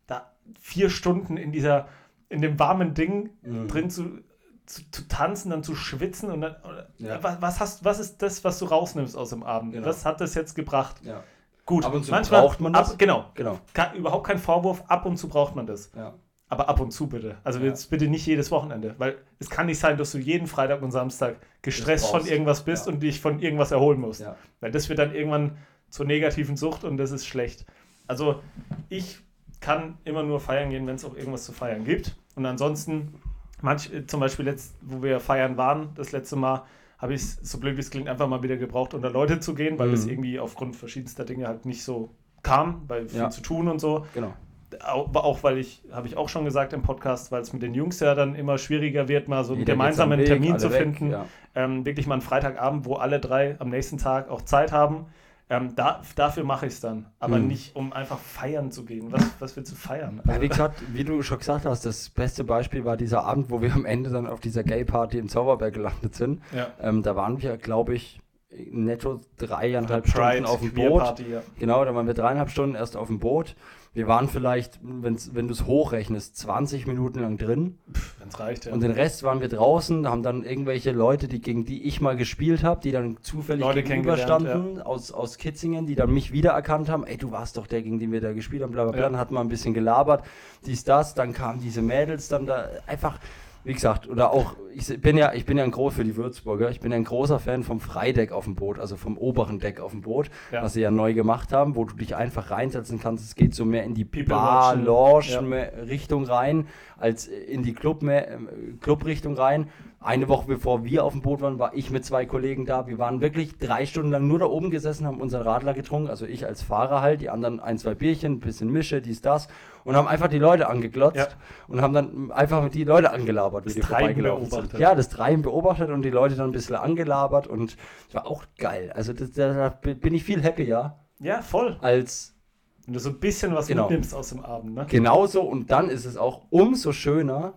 da vier Stunden in dieser, in dem warmen Ding mhm. drin zu, zu, zu, tanzen, dann zu schwitzen und dann, ja. was, was, hast, was ist das, was du rausnimmst aus dem Abend? Genau. Was hat das jetzt gebracht? Ja. Gut, ab und zu manchmal braucht man das. Ab, genau, genau. Kann, überhaupt kein Vorwurf, ab und zu braucht man das. Ja. Aber ab und zu bitte. Also ja. jetzt bitte nicht jedes Wochenende, weil es kann nicht sein, dass du jeden Freitag und Samstag gestresst von irgendwas bist ja. und dich von irgendwas erholen musst. Ja. Weil das wird dann irgendwann zur negativen Sucht und das ist schlecht. Also ich kann immer nur feiern gehen, wenn es auch irgendwas zu feiern gibt. Und ansonsten manch, äh, zum Beispiel letzt, wo wir feiern waren, das letzte Mal, habe ich es, so blöd wie es klingt, einfach mal wieder gebraucht, unter Leute zu gehen, weil Mhm. es irgendwie aufgrund verschiedenster Dinge halt nicht so kam, weil viel Ja. zu tun und so. Genau. Auch, auch weil ich, habe ich auch schon gesagt im Podcast, weil es mit den Jungs ja dann immer schwieriger wird, mal so einen Jeder gemeinsamen Weg, Termin zu weg, finden. Ja. Ähm, wirklich mal einen Freitagabend, wo alle drei am nächsten Tag auch Zeit haben. Ähm, da, dafür mache ich es dann. Aber Mhm. nicht, um einfach feiern zu gehen. Was, was willst du feiern? Ja, wie gesagt, wie du schon gesagt hast, das beste Beispiel war dieser Abend, wo wir am Ende dann auf dieser Gay-Party in Zauberberg gelandet sind. ja. Ähm, da waren wir, glaube ich, netto dreieinhalb Stunden auf dem Boot. Party, ja. Genau, da waren wir dreieinhalb Stunden erst auf dem Boot. Wir waren vielleicht, wenn's, wenn du es hochrechnest, 20 Minuten lang drin. Wenn es reicht, ja. Und den Rest waren wir draußen, haben dann irgendwelche Leute, die, gegen die ich mal gespielt habe, die dann zufällig Leute gegenüberstanden aus, aus Kitzingen, die dann mich wiedererkannt haben. Ey, du warst doch der, gegen den wir da gespielt haben, bla bla bla. Ja. Dann hat man ein bisschen gelabert, dies, das. Dann kamen diese Mädels dann da einfach, wie gesagt, oder auch, ich bin ja, ich bin ja ein groß für die Würzburger, ich bin ja ein großer Fan vom Freideck auf dem Boot, also vom oberen Deck auf dem Boot, Ja. was sie ja neu gemacht haben, wo du dich einfach reinsetzen kannst. Es geht so mehr in die People Bar. Lounge, Ja. Richtung rein, als in die Club mehr, ähm, Clubrichtung rein. Eine Woche bevor wir auf dem Boot waren, war ich mit zwei Kollegen da. Wir waren wirklich drei Stunden lang nur da oben gesessen, haben unseren Radler getrunken. Also ich als Fahrer halt, die anderen ein, zwei Bierchen, ein bisschen Mische, dies, das. Und haben einfach die Leute angeglotzt Ja. und haben dann einfach mit die Leute angelabert, wie Das die Treiben vorbeigelaufen sind. beobachtet. Ja, das Treiben beobachtet und die Leute dann ein bisschen angelabert und das war auch geil. Also da bin ich viel happier ja, voll. als Wenn du so ein bisschen was Genau. mitnimmst aus dem Abend, ne? Genauso und dann ist es auch umso schöner,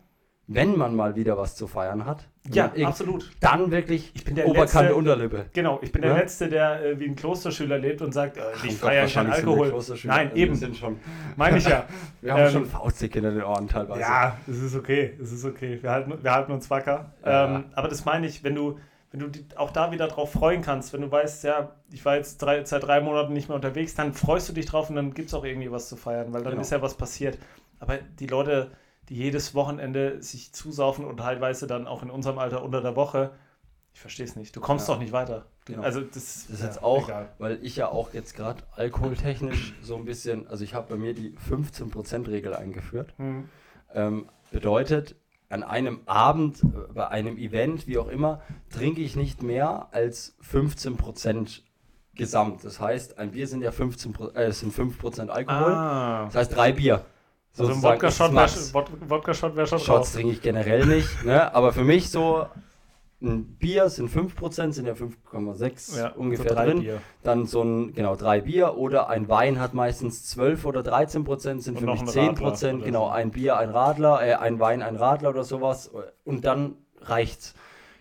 wenn man mal wieder was zu feiern hat. Ja, irgend- absolut. Dann wirklich Ich bin der Oberkante, letzte- Unterlippe. Genau, ich bin der Ja? Letzte, der äh, wie ein Klosterschüler lebt und sagt, äh, ich feiere keinen Alkohol. Nein, Also eben. Sind schon, Meine ich ja. wir haben Ähm, schon Faustig hinter den Ohren teilweise. Ja, es ist okay, es ist okay. Wir halten, wir halten uns wacker. Ja. Ähm, aber das meine ich, wenn du, wenn du auch da wieder drauf freuen kannst, wenn du weißt, ja, ich war jetzt drei, seit drei Monaten nicht mehr unterwegs, dann freust du dich drauf und dann gibt es auch irgendwie was zu feiern, weil dann Genau. ist ja was passiert. Aber die Leute, die jedes Wochenende sich zusaufen und teilweise dann auch in unserem Alter unter der Woche, ich verstehe es nicht. Du kommst Ja. doch nicht weiter. Genau. Also das, Das ist ja, jetzt auch, egal. weil ich ja auch jetzt gerade alkoholtechnisch so ein bisschen, also ich habe bei mir die 15%-Regel eingeführt. Hm. Ähm, bedeutet, an einem Abend, äh, bei einem Event, wie auch immer, trinke ich nicht mehr als 15% Gesamt. Das heißt, ein Bier sind ja 15, Pro- äh, es sind 5% Alkohol. Ah. Das heißt, drei Bier. Also ein Wodka-Shot wäre Max. Wod- Wodka-Shot wär schon Shots trinke ich generell nicht, ne? aber für mich so ein Bier sind 5%, sind ja 5,6 Ja, ungefähr so drin. Bier. Dann so ein, genau, drei Bier oder ein Wein hat meistens 12 oder 13 Prozent, sind Und für mich ein 10 Radler Prozent, oder genau, ein Bier, ein Radler, äh, ein Wein, ein Radler oder sowas und dann reicht's.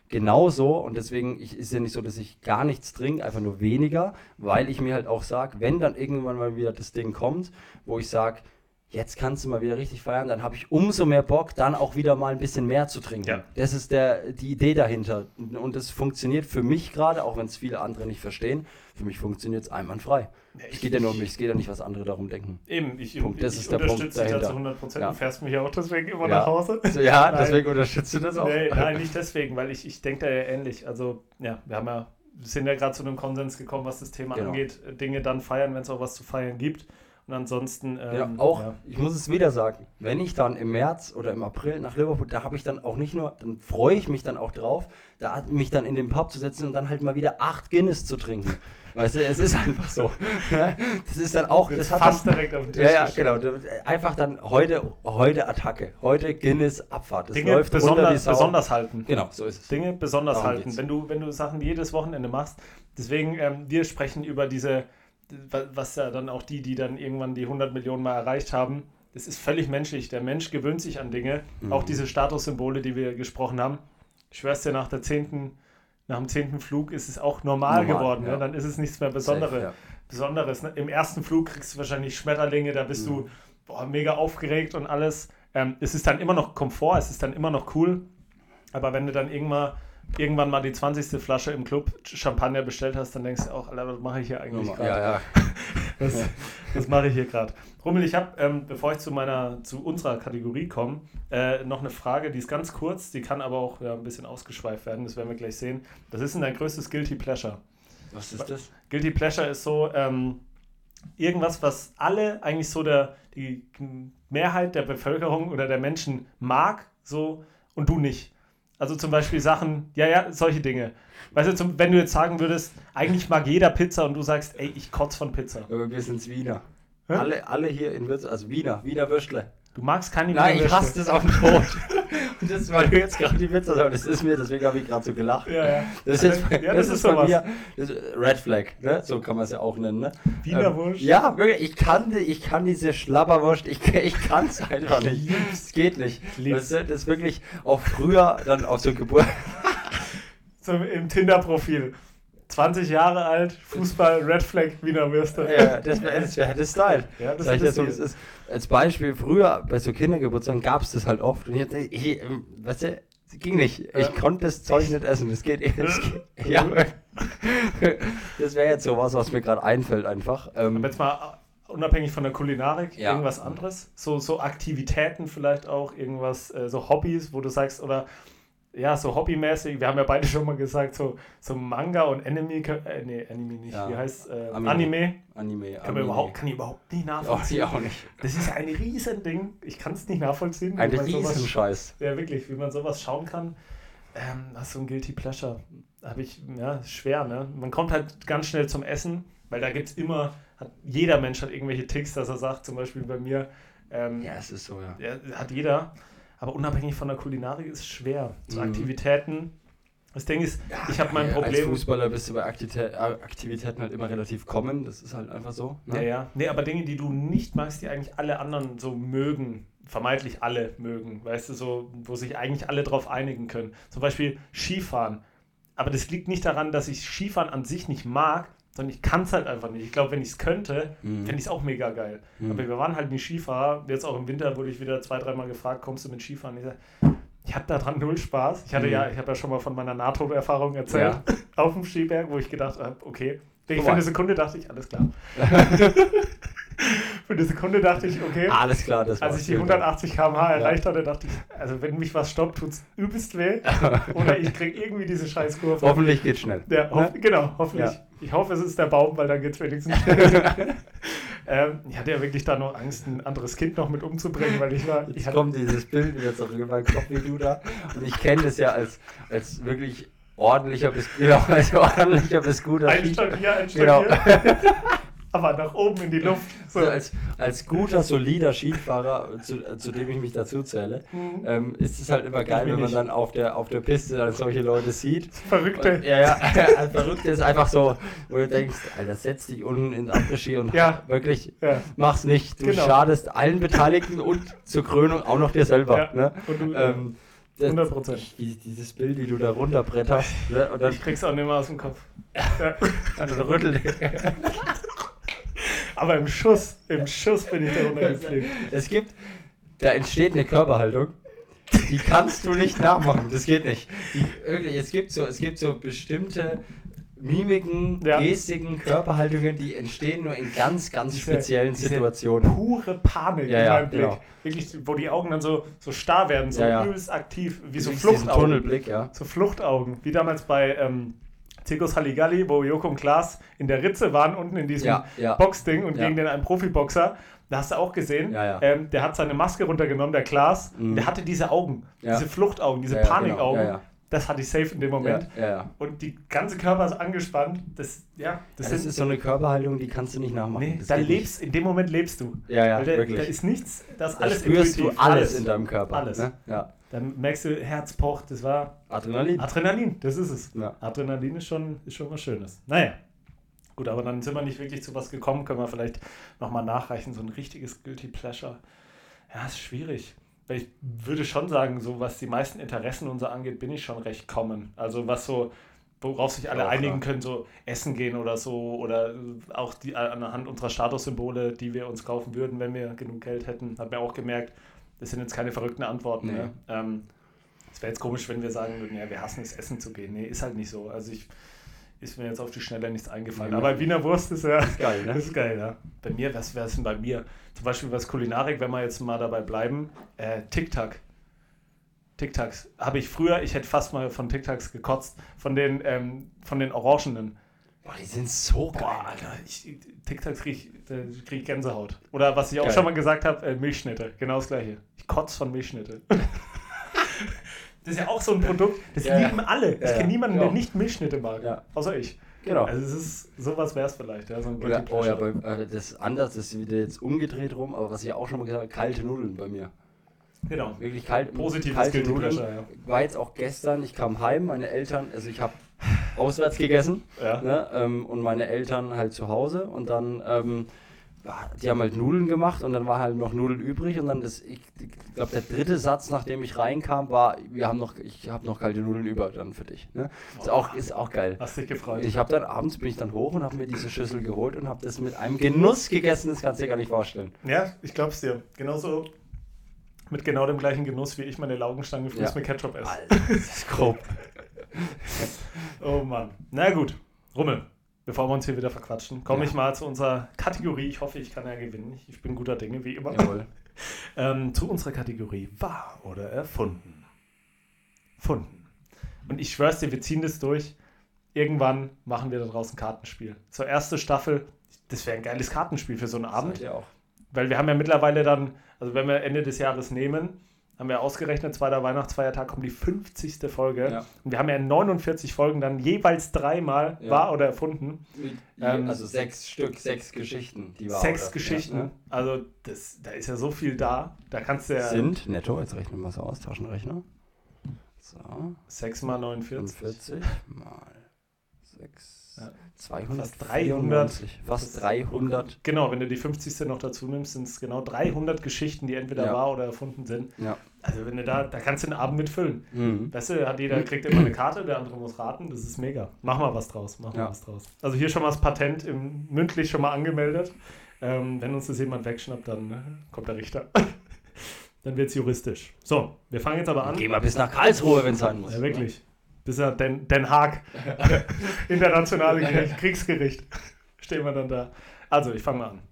Genauso und deswegen ich, ist ja nicht so, dass ich gar nichts trinke, einfach nur weniger, weil ich mir halt auch sage, wenn dann irgendwann mal wieder das Ding kommt, wo ich sage, jetzt kannst du mal wieder richtig feiern, dann habe ich umso mehr Bock, dann auch wieder mal ein bisschen mehr zu trinken. Ja. Das ist der, die Idee dahinter. Und das funktioniert für mich gerade, auch wenn es viele andere nicht verstehen, für mich funktioniert es einwandfrei. Es geht ja nur um mich, es geht ja nicht, was andere darum denken. Eben, ich, Punkt, das ich ist der Punkt unterstütze dich da zu dahinter. 100 Prozent. Ja. Du fährst mich ja auch deswegen immer Ja. nach Hause. Ja, Nein. deswegen unterstützt du das auch. Nee, nein, nicht deswegen, weil ich, ich denke da ja ähnlich. Also, ja, wir haben ja, sind ja gerade zu einem Konsens gekommen, was das Thema Genau. angeht. Dinge dann feiern, wenn es auch was zu feiern gibt. Und ansonsten. Ja, Ähm, auch, ja. ich muss es wieder sagen, wenn ich dann im März oder im April nach Liverpool, da habe ich dann auch nicht nur, dann freue ich mich dann auch drauf, da mich dann in den Pub zu setzen und dann halt mal wieder acht Guinness zu trinken. Weißt du, es ist einfach so. Das ist dann auch, das Jetzt hat fast dann, direkt auf den Tisch ja, ja, genau. Einfach dann heute, heute Attacke, heute Guinness Abfahrt. Das Dinge läuft besonders, besonders halten. Genau, so ist es. Dinge besonders Darum halten. geht's. Wenn du, wenn du Sachen jedes Wochenende machst. Deswegen, ähm, wir sprechen über diese, was ja dann auch die, die dann irgendwann die 100 Millionen mal erreicht haben. Das ist völlig menschlich. Der Mensch gewöhnt sich an Dinge. Mhm. Auch diese Statussymbole, die wir gesprochen haben. Ich schwör's dir, nach der zehnten, nach dem zehnten Flug ist es auch normal, Normal, geworden. ja. Ne? Dann ist es nichts mehr Besondere, Safe, ja. Besonderes. Ne? Im ersten Flug kriegst du wahrscheinlich Schmetterlinge, da bist Mhm. du boah, mega aufgeregt und alles. Ähm, es ist dann immer noch Komfort, es ist dann immer noch cool. Aber wenn du dann irgendwann, irgendwann mal die 20. Flasche im Club Champagner bestellt hast, dann denkst du auch, Alter, was mache ich hier eigentlich gerade? Ja, ja. Was, was mache ich hier gerade? Rummel, ich habe, ähm, bevor ich zu meiner, zu unserer Kategorie komme, äh, noch eine Frage, die ist ganz kurz, die kann aber auch ja, ein bisschen ausgeschweift werden, das werden wir gleich sehen. Was ist denn dein größtes Guilty Pleasure? Was ist das? Guilty Pleasure ist so ähm, irgendwas, was alle eigentlich so der, die Mehrheit der Bevölkerung oder der Menschen mag, so und du nicht. Also zum Beispiel Sachen, ja, ja, solche Dinge. Weißt du, zum, wenn du jetzt sagen würdest, eigentlich mag jeder Pizza und du sagst, ey, ich kotze von Pizza. Aber wir sind's Wiener. Hä? Alle, alle hier in Würzburg, also Wiener, Wiener Würstle. Du magst keine Nein, ich hasse das auf den Tod. Und das, weil du jetzt gerade die Witze sagst, das ist mir, deswegen habe ich gerade so gelacht. Ja, ja. Das ist, jetzt, ja, das ist bei sowas. mir das ist Red Flag, ne? so kann man es ja auch nennen. Ne? Wiener Wurst? Ja, wirklich, ich kann, ich kann diese Schlabberwurst, ich, ich kann es einfach nicht. Es geht nicht. Das, das ist wirklich auch früher dann auf so Geburt. So im Tinder-Profil. 20 Jahre alt, Fußball, Red Flag, Wiener Würste. Ja, das wäre das wär der Style. Ja, das ist dir so, das ist, als Beispiel, früher bei so Kindergeburtstagen gab es das halt oft. Und ich, dachte, ich, ähm, weißt du, es ging nicht. Ich Ja. konnte das Zeug nicht essen. Das geht, das geht ja. Das wäre jetzt sowas, was mir gerade einfällt einfach. Ähm, Aber jetzt mal äh, unabhängig von der Kulinarik, Ja. irgendwas anderes? So, so Aktivitäten vielleicht auch, irgendwas, äh, so Hobbys, wo du sagst, oder ja, so hobbymäßig, wir haben ja beide schon mal gesagt, so, so Manga und Anime, äh, nee, Anime nicht, Ja. wie heißt äh, Anime. Anime? Anime, Kann, Anime. überhaupt, kann ich überhaupt nicht nachvollziehen. ich auch nicht. Das ist ein Riesending. Ich kann es nicht nachvollziehen. Ein Riesenscheiß. Ja, wirklich, wie man sowas schauen kann. Ähm, das ist so ein Guilty Pleasure. Habe ich, ja, schwer, ne? Man kommt halt ganz schnell zum Essen, weil da gibt es immer, hat, jeder Mensch hat irgendwelche Ticks, dass er sagt, zum Beispiel bei mir, ähm, Ja, es ist so, ja. ja, hat jeder. Aber unabhängig von der Kulinarik ist es schwer. So Mhm. Aktivitäten. Das Ding ist, ich habe mein Als Problem. Fußballer bist du bei Aktivitä Aktivitäten halt immer relativ kommen. Das ist halt einfach so. Ja, ja. Nee, aber Dinge, die du nicht magst, die eigentlich alle anderen so mögen, vermeintlich alle mögen, weißt du, so, wo sich eigentlich alle drauf einigen können. Zum Beispiel Skifahren. Aber das liegt nicht daran, dass ich Skifahren an sich nicht mag, sondern ich kann es halt einfach nicht. Ich glaube, wenn ich es könnte, Mhm. fände ich es auch mega geil. Mhm. Aber wir waren halt nie Skifahrer. Jetzt auch im Winter wurde ich wieder zwei, dreimal gefragt, kommst du mit Skifahren? Ich sag, ich habe daran null Spaß. Ich hatte Mhm. ja, ich habe ja schon mal von meiner NATO-Erfahrung erzählt auf dem Skiberg, wo ich gedacht habe, okay. Ich für eine Sekunde dachte ich, alles klar. Für eine Sekunde dachte ich, okay. Alles klar, das Als ich die 180 km/h erreicht hatte, dachte ich, also wenn mich was stoppt, tut es übelst weh. Oder ich kriege irgendwie diese scheiß Kurve. Hoffentlich geht's schnell. Ja, hoff, Genau, hoffentlich. Ja. Ich hoffe, es ist der Baum, weil dann geht es wenigstens schnell. ähm, ich hatte ja wirklich da noch Angst, ein anderes Kind noch mit umzubringen, weil ich war. Ich Jetzt kommt dieses Bild wieder zurück in meinen Kopf, wie du da. Und ich kenne das ja als, als wirklich ordentlicher bis, genau, als ordentlicher bis guter ein. Stock hier, ein Stock Genau. hier. Aber nach oben in die Luft. So. So, als, als guter, solider Skifahrer, zu, zu dem ich mich dazu zähle, Mhm. ähm, ist es halt immer geil, wenn man nicht. dann auf der, auf der Piste dann solche Leute sieht. Verrückte. Und, ja, ja, Verrückte ist einfach so, wo du denkst, Alter, setz dich unten ins Après-Ski und Ja. wirklich, Ja. mach's nicht. Du Genau. schadest allen Beteiligten und zur Krönung auch noch dir selber. Ja. Ne? Und du, Ähm, das- 100%. die- Dieses Bild, wie du da runterbretterst ne? und dann, ich krieg's auch nicht mehr aus dem Kopf. Ja. dann rüttelt. Aber im Schuss, im Schuss bin ich da runtergeflogen. Es gibt, da entsteht eine Körperhaltung, die kannst du nicht nachmachen. Das geht nicht. Die, wirklich, es gibt so, es gibt so bestimmte Mimiken, Ja. Gestiken, Körperhaltungen, die entstehen nur in ganz, ganz Diese- speziellen diese Situationen. Pure Panik Ja, in ja, meinem Blick. genau. Wirklich, wo die Augen dann so, so starr werden, so Ja, ja. übelst aktiv, wie so Du Fluchtaugen. Tunnelblick, ja. So Fluchtaugen. Wie damals bei ähm, Zirkus Halligalli, wo Joko und Klaas in der Ritze waren, unten in diesem Ja, ja. Boxding und Ja. gegen den einen Profiboxer. Da hast du auch gesehen. Ähm, der hat seine Maske runtergenommen, der Klaas. Mhm. Der hatte diese Augen, diese Fluchtaugen, diese ja, Panikaugen. Ja, ja. Das hatte ich safe in dem Moment. Ja, ja, ja. Und die ganze Körper ist angespannt. Das, ja, das, Das, das sind, ist so eine Körperhaltung, die kannst du nicht nachmachen. nee, das da geht lebst, in dem Moment lebst du. Nicht. Ja, ja, da, wirklich. da ist nichts, das da alles spürst du intuitiv, alles, in deinem Körper. Alles. Ne? Ja. Dann merkst du, Herz pocht, das war Adrenalin. Adrenalin, das ist es. Ja. Adrenalin ist schon, ist schon was Schönes. Naja, gut, aber dann sind wir nicht wirklich zu was gekommen, können wir vielleicht nochmal nachreichen, so ein richtiges Guilty Pleasure. Ja, ist schwierig. Weil ich würde schon sagen, so was die meisten Interessen unser angeht, bin ich schon recht common. Also was so, worauf sich alle Ja, einigen klar. können, so essen gehen oder so, oder auch die anhand unserer Statussymbole, die wir uns kaufen würden, wenn wir genug Geld hätten, hat mir auch gemerkt, das sind jetzt keine verrückten Antworten. Nee. Ne? Ähm, es wäre jetzt komisch, wenn wir sagen würden, ja, wir hassen es, essen zu gehen. Nee, ist halt nicht so. Also ich ist mir jetzt auf die Schnelle nichts eingefallen. Ja. Aber Wiener Wurst ist ja geil, ne? Das ist geil, ja. Bei mir, was wäre es denn bei mir? Zum Beispiel was Kulinarik, wenn wir jetzt mal dabei bleiben. Äh, Tic-Tac. Tic-Tacs. Habe ich früher, ich hätte fast mal von Tic-Tacs gekotzt. Von den, ähm, von den Orangenen. Boah, die sind so geil. Boah, Alter, ich, Tic-Tacs kriege ich, krieg Gänsehaut. Oder was ich auch Geil. schon mal gesagt habe, äh, Milchschnitte. Genau das gleiche. Ich kotze von Milchschnitte. Das ist ja auch so ein Produkt, das Ja, lieben alle. Ich kenne niemanden, der nicht Milchschnitte mag. Außer ich. Genau. Also es ist, sowas wäre es vielleicht, ja, so ein Oder, oh ja, bei, äh, das ist anders, das ist wieder jetzt umgedreht rum, aber was ich auch schon mal gesagt habe, kalte Nudeln bei mir. Genau. Wirklich kalt, Positives kalte Guilty Nudeln. Ja. War jetzt auch gestern, ich kam heim, meine Eltern, also ich habe auswärts gegessen Ja. ne, ähm, und meine Eltern halt zu Hause und dann, ähm, die haben halt Nudeln gemacht und dann war halt noch Nudeln übrig und dann das, ich, ich glaube der dritte Satz, nachdem ich reinkam, war, wir haben noch, ich habe noch kalte Nudeln über dann für dich. Ne? Ist, auch, ist auch geil. Hast dich gefreut. Ich habe dann abends bin ich dann hoch und habe mir diese Schüssel geholt und habe das mit einem Genuss gegessen, das kannst du dir gar nicht vorstellen. ja, ich glaub's dir. Genauso mit genau dem gleichen Genuss, wie ich meine Laugenstange Fuß Ja. mit Ketchup esse. Alter, das ist grob. Oh Mann. Na gut, Rummel. Bevor wir uns hier wieder verquatschen, komme Ja. ich mal zu unserer Kategorie. Ich hoffe, ich kann ja gewinnen. Ich bin guter Dinge, wie immer. Jawohl. Ähm, zu unserer Kategorie wahr oder erfunden. Funden. Und ich schwör's dir, wir ziehen das durch. Irgendwann machen wir da draußen ein Kartenspiel. Zur erste Staffel, das wäre ein geiles Kartenspiel für so einen Abend. Seid ihr auch. Weil wir haben ja mittlerweile dann, also wenn wir Ende des Jahres nehmen, haben wir ausgerechnet, zweiter Weihnachtsfeiertag kommt die 50. Folge. Ja. Und wir haben ja in 49 Folgen dann jeweils dreimal Ja. wahr oder erfunden. Ähm, also sechs Stück, sechs Geschichten, die war. Sechs oder? Geschichten. Ja, ne? Also das, da ist ja so viel da. Da kannst du ja Sind netto, jetzt rechnen wir es aus, Taschenrechner. So, 6 mal 49. 45 mal 6. Ja. 293. Fast 300. Genau, wenn du die 50. noch dazu nimmst, sind es genau 300 Geschichten, die entweder Ja. wahr oder erfunden sind. Ja. Also wenn du da, da kannst du den Abend mitfüllen. Mhm. Weißt du, hat jeder kriegt immer eine Karte, der andere muss raten. Das ist mega. Mach mal was draus. Mach mal Ja. was draus. Also hier schon mal das Patent im, mündlich schon mal angemeldet. Ähm, wenn uns das jemand wegschnappt, dann äh, kommt der Richter. dann wird es juristisch. So, wir fangen jetzt aber an. Geh mal bis nach Karlsruhe, wenn es sein muss. Ja, wirklich. Bis er Den, Den Haag. Internationale Gericht, Kriegsgericht. Stehen wir dann da. Also, ich fange mal an.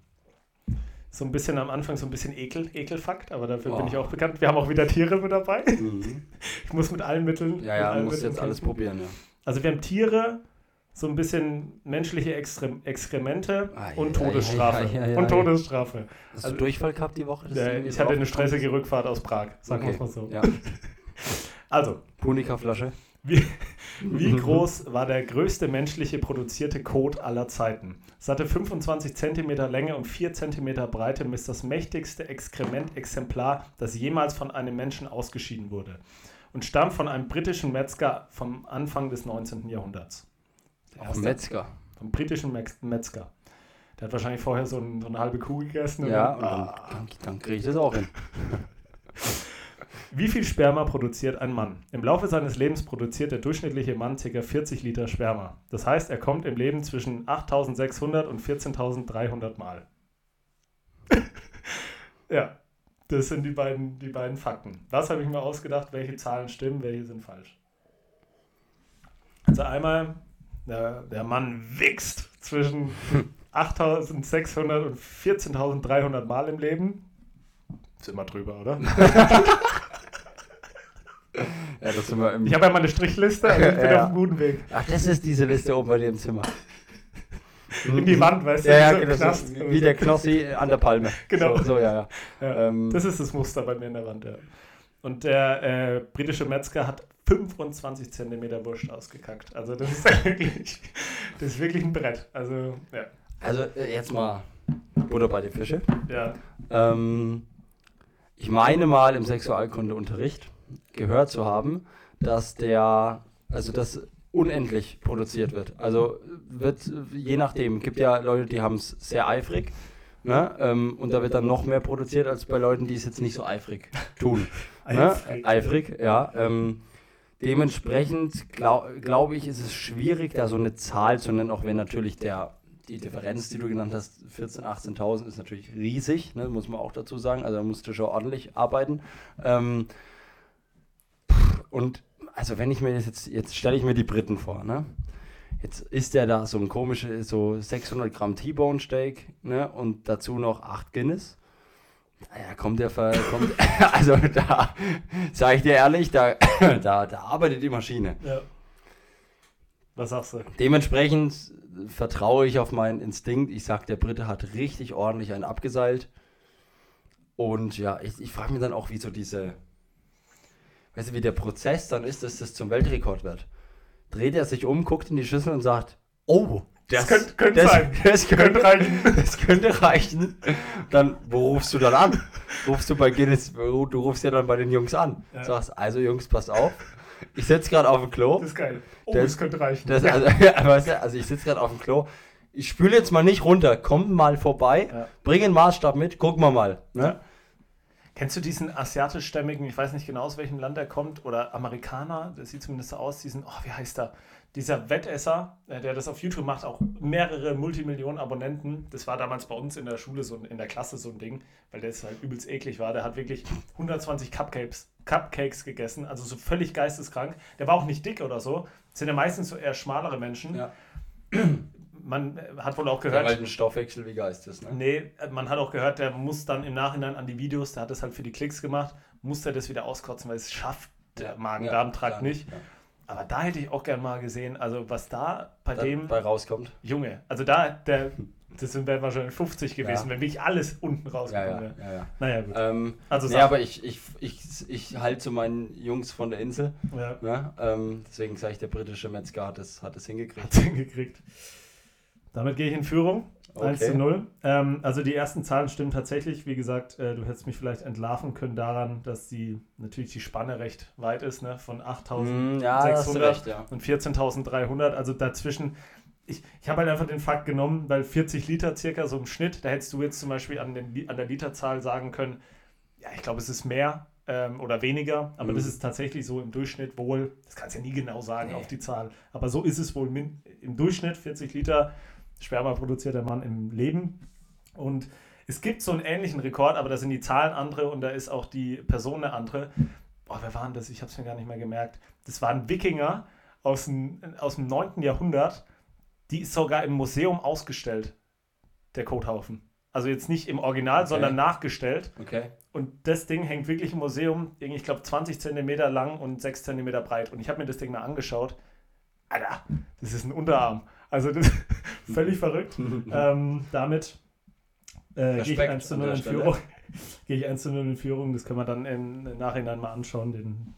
So ein bisschen am Anfang so ein bisschen Ekel, Ekelfakt, aber dafür bin Boah. ich auch bekannt. Wir haben auch wieder Tiere mit dabei. Mhm. Ich muss mit allen Mitteln. Ja, ja, Mitteln jetzt alles probieren, ja. Also wir haben Tiere, so ein bisschen menschliche Extre Exkremente Ai, und ai, Todesstrafe. ai, ai, ai, und. Todesstrafe. Hast Also- du Durchfall gehabt die Woche? ich hatte eine stressige Rückfahrt aus Prag, sagen wir es mal so. Ja. Also, Punika-Flasche. Wie, wie groß war der größte menschliche produzierte Kot aller Zeiten? Es hatte 25 cm Länge und 4 cm Breite und ist das mächtigste Exkrementexemplar, das jemals von einem Menschen ausgeschieden wurde. Und stammt von einem britischen Metzger vom Anfang des 19. Jahrhunderts. Erste- Metzger. Vom britischen Metzger. Der hat wahrscheinlich vorher so, ein, so eine halbe Kuh gegessen. Ja, und dann, Ah. dann, dann kriege ich das auch hin. Wie viel Sperma produziert ein Mann? Im Laufe seines Lebens produziert der durchschnittliche Mann ca. 40 Liter Sperma. Das heißt, er kommt im Leben zwischen 8600 und 14.300 Mal. ja, das sind die beiden, die beiden Fakten. Das habe ich mir ausgedacht, welche Zahlen stimmen, welche sind falsch. Also einmal, der, der Mann wächst zwischen 8600 und 14.300 Mal im Leben. Ist immer drüber, oder? Ja, das sind wir im Ich habe ja mal eine Strichliste, also ich bin Ja. auf einem guten Weg. Ach, das ist diese Liste oben bei dir im Zimmer. In die Wand, weißt du, Ja, ja, so genau, Knast. so, wie der Knossi an der Palme. Genau. So, so ja, ja. Ja, Ähm, das ist das Muster bei mir in der Wand, ja. Und der äh, britische Metzger hat 25 Zentimeter Wurst ausgekackt. Also das ist wirklich, das ist wirklich ein Brett. Also, ja. Also äh, jetzt mal Butter bei die Fische. ja. Ähm, ich meine mal im Sexualkundeunterricht gehört zu haben, dass der, also das unendlich produziert wird. Also wird, je nachdem, gibt ja Leute, die haben es sehr eifrig. Ne? Ähm, und da wird dann noch mehr produziert als bei Leuten, die es jetzt nicht so eifrig tun. Ne? Eifrig. Eifrig, ja. Ähm, dementsprechend glaube glaub ich, ist es schwierig, da so eine Zahl zu nennen, auch wenn natürlich der, die Differenz, die du genannt hast, 14.000, 18.000 ist natürlich riesig, ne? muss man auch dazu sagen. Also da musst du schon ordentlich arbeiten. Ähm, und also wenn ich mir das jetzt, jetzt stelle ich mir die Briten vor, ne? Jetzt ist der da so ein komisches, so 600 Gramm T-Bone Steak, ne? Und dazu noch 8 Guinness. Naja, kommt der Ver, kommt, also da, sage ich dir ehrlich, da, da, da arbeitet die Maschine. ja. Was sagst du? Dementsprechend vertraue ich auf meinen Instinkt. Ich sag, der Brite hat richtig ordentlich einen abgeseilt. Und ja, ich, ich frage mich dann auch, wie so diese. Weißt du, wie der Prozess dann ist, dass das zum Weltrekord wird. Dreht er sich um, guckt in die Schüssel und sagt, oh, Das, könnte, könnte das, sein. Das könnte, Könnte reichen. das könnte reichen. Dann, wo rufst du dann an? Rufst du bei Guinness, du rufst ja dann bei den Jungs an. Ja. Sagst, also Jungs, passt auf. Ich sitze gerade auf dem Klo. Das ist geil. Oh, Das- das, könnte reichen. Das, also, weißt du, also ich sitze gerade auf dem Klo. Ich spüle jetzt mal nicht runter. Komm mal vorbei. Ja. Bring einen Maßstab mit. Gucken wir mal. Ne? Kennst du diesen asiatischstämmigen, ich weiß nicht genau aus welchem Land er kommt, oder Amerikaner, das sieht zumindest so aus, diesen, oh, wie heißt er? Dieser Wettesser, äh, der das auf YouTube macht, auch mehrere Multimillionen Abonnenten. Das war damals bei uns in der Schule, so in der Klasse so ein Ding, weil der halt übelst eklig war. Der hat wirklich 120 Cupcakes, Cupcakes gegessen, also so völlig geisteskrank. Der war auch nicht dick oder so. Das sind ja meistens so eher schmalere Menschen. Ja. Man äh, hat wohl auch Der gehört, halt ein Stoffwechsel wie Geist ist. Ne? Nee, man hat auch gehört, der muss dann im Nachhinein an die Videos, der hat das halt für die Klicks gemacht, muss er das wieder auskotzen, weil es schafft der Magen-Darm-Trakt Ja, nicht. Ja. Aber da hätte ich auch gern mal gesehen, also was da bei Da, dem bei rauskommt. Junge, also da, der, das sind wären wahrscheinlich 50 gewesen, Ja. wenn wirklich alles unten Ja, rausgekommen ja, wäre. ja, ja. Naja, gut. Ähm, Also nee, aber ich, ich, ich, ich halte zu meinen Jungs von der Insel. Ja, Ne? Ähm, deswegen sage ich, der britische Metzger hat es, hat es hingekriegt. hat hingekriegt. Damit gehe ich in Führung. 1 Okay. zu 0. Ähm, also die ersten Zahlen stimmen tatsächlich. Wie gesagt, äh, du hättest mich vielleicht entlarven können daran, dass die natürlich die Spanne recht weit ist, ne? von 8000 Mm, ja, 600 recht, ja. und 14.300. Also dazwischen. Ich, ich habe halt einfach den Fakt genommen, weil 40 Liter circa so im Schnitt, da hättest du jetzt zum Beispiel an, den, an der Literzahl sagen können, ja, ich glaube, es ist mehr ähm, oder weniger, aber Mhm. das ist tatsächlich so im Durchschnitt wohl, das kannst du ja nie genau sagen Nee. auf die Zahl, aber so ist es wohl im Durchschnitt 40 Liter Sperma produziert der Mann im Leben. Und es gibt so einen ähnlichen Rekord, aber da sind die Zahlen andere und da ist auch die Person eine andere. Boah, wer war denn das? Ich habe es mir gar nicht mehr gemerkt. Das waren Wikinger aus dem, aus dem 9. Jahrhundert. Die ist sogar im Museum ausgestellt, der Kothaufen. Also jetzt nicht im Original, Okay. sondern nachgestellt. Okay. Und das Ding hängt wirklich im Museum, irgendwie, ich glaube 20 Zentimeter lang und 6 Zentimeter breit. Und ich habe mir das Ding mal angeschaut. Alter, das ist ein Unterarm. Also das ist völlig verrückt. ähm, damit äh, gehe ich Respekt 1 zu an 0 der in. Führung. gehe ich 1 zu 0 in Führung. Das können wir dann im Nachhinein mal anschauen, den,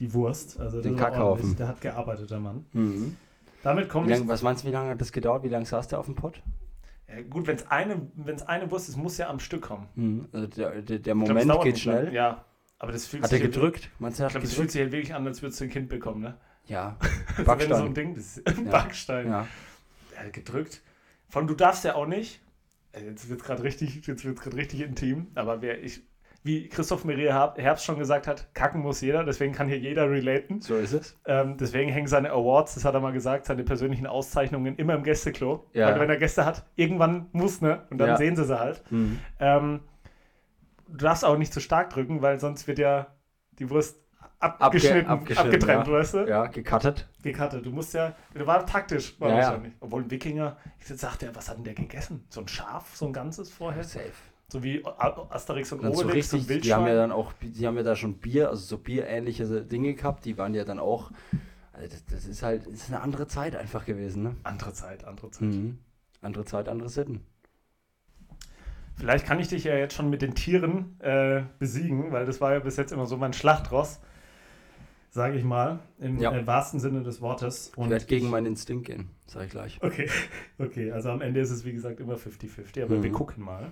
die Wurst. Also Den Kackhaufen. Der hat gearbeitet, der Mann. Mhm. Damit ich. lang, was meinst du, wie lange hat das gedauert? Wie lange saß der auf dem Pott? Ja, gut, wenn es eine, wenn's eine Wurst ist, muss ja am Stück kommen. Mhm. Also der, der, der glaub, Moment dauert geht lang. schnell. Ja, aber das fühlt Hat er sich gedrückt? Meinst du, er Ich hat glaube, das fühlt sich halt wirklich an, als würdest du ein Kind bekommen, ne? Ja. Also wenn du so Backstein. ein Ding, das ist ein Backstein. Ja. Ja, gedrückt. Von du darfst ja auch nicht. äh, Jetzt wird es gerade richtig, jetzt wird's gerade richtig intim. Aber wer ich, wie Christoph Maria Herb- Herbst schon gesagt hat, kacken muss jeder. Deswegen kann hier jeder relaten. So ist es. Ähm, deswegen hängen seine Awards, das hat er mal gesagt, seine persönlichen Auszeichnungen immer im Gästeklo. Ja. Weil wenn er Gäste hat, irgendwann muss ne und dann Ja. sehen sie sie halt. Mhm. Ähm, du darfst auch nicht zu stark drücken, weil sonst wird ja die Wurst Abge- abgeschnitten, abgeschnitten, abgetrennt, ja. weißt du? Ja, gecuttet. Gekattet. Du musst ja, du war taktisch, war Ja, ja. wahrscheinlich. Obwohl ein Wikinger, ich sagte ja, was hat denn der gegessen? So ein Schaf, so ein ganzes vorher? Safe. So wie Asterix und Dann so Obelix, richtig, und die haben ja Wildschwein. dann auch, die haben ja da schon Bier, also so bierähnliche Dinge gehabt, die waren ja dann auch, also das, das ist halt, das ist eine andere Zeit einfach gewesen, ne? Andere Zeit, andere Zeit. Mhm. Andere Zeit, andere Sitten. Vielleicht kann ich dich ja jetzt schon mit den Tieren äh, besiegen, weil das war ja bis jetzt immer so mein Schlachtross, sage ich mal, im Ja. äh, wahrsten Sinne des Wortes. Ich werde gegen meinen Instinkt gehen, sag ich gleich. Okay, okay, also am Ende ist es wie gesagt immer 50-50, aber Mhm. wir gucken mal.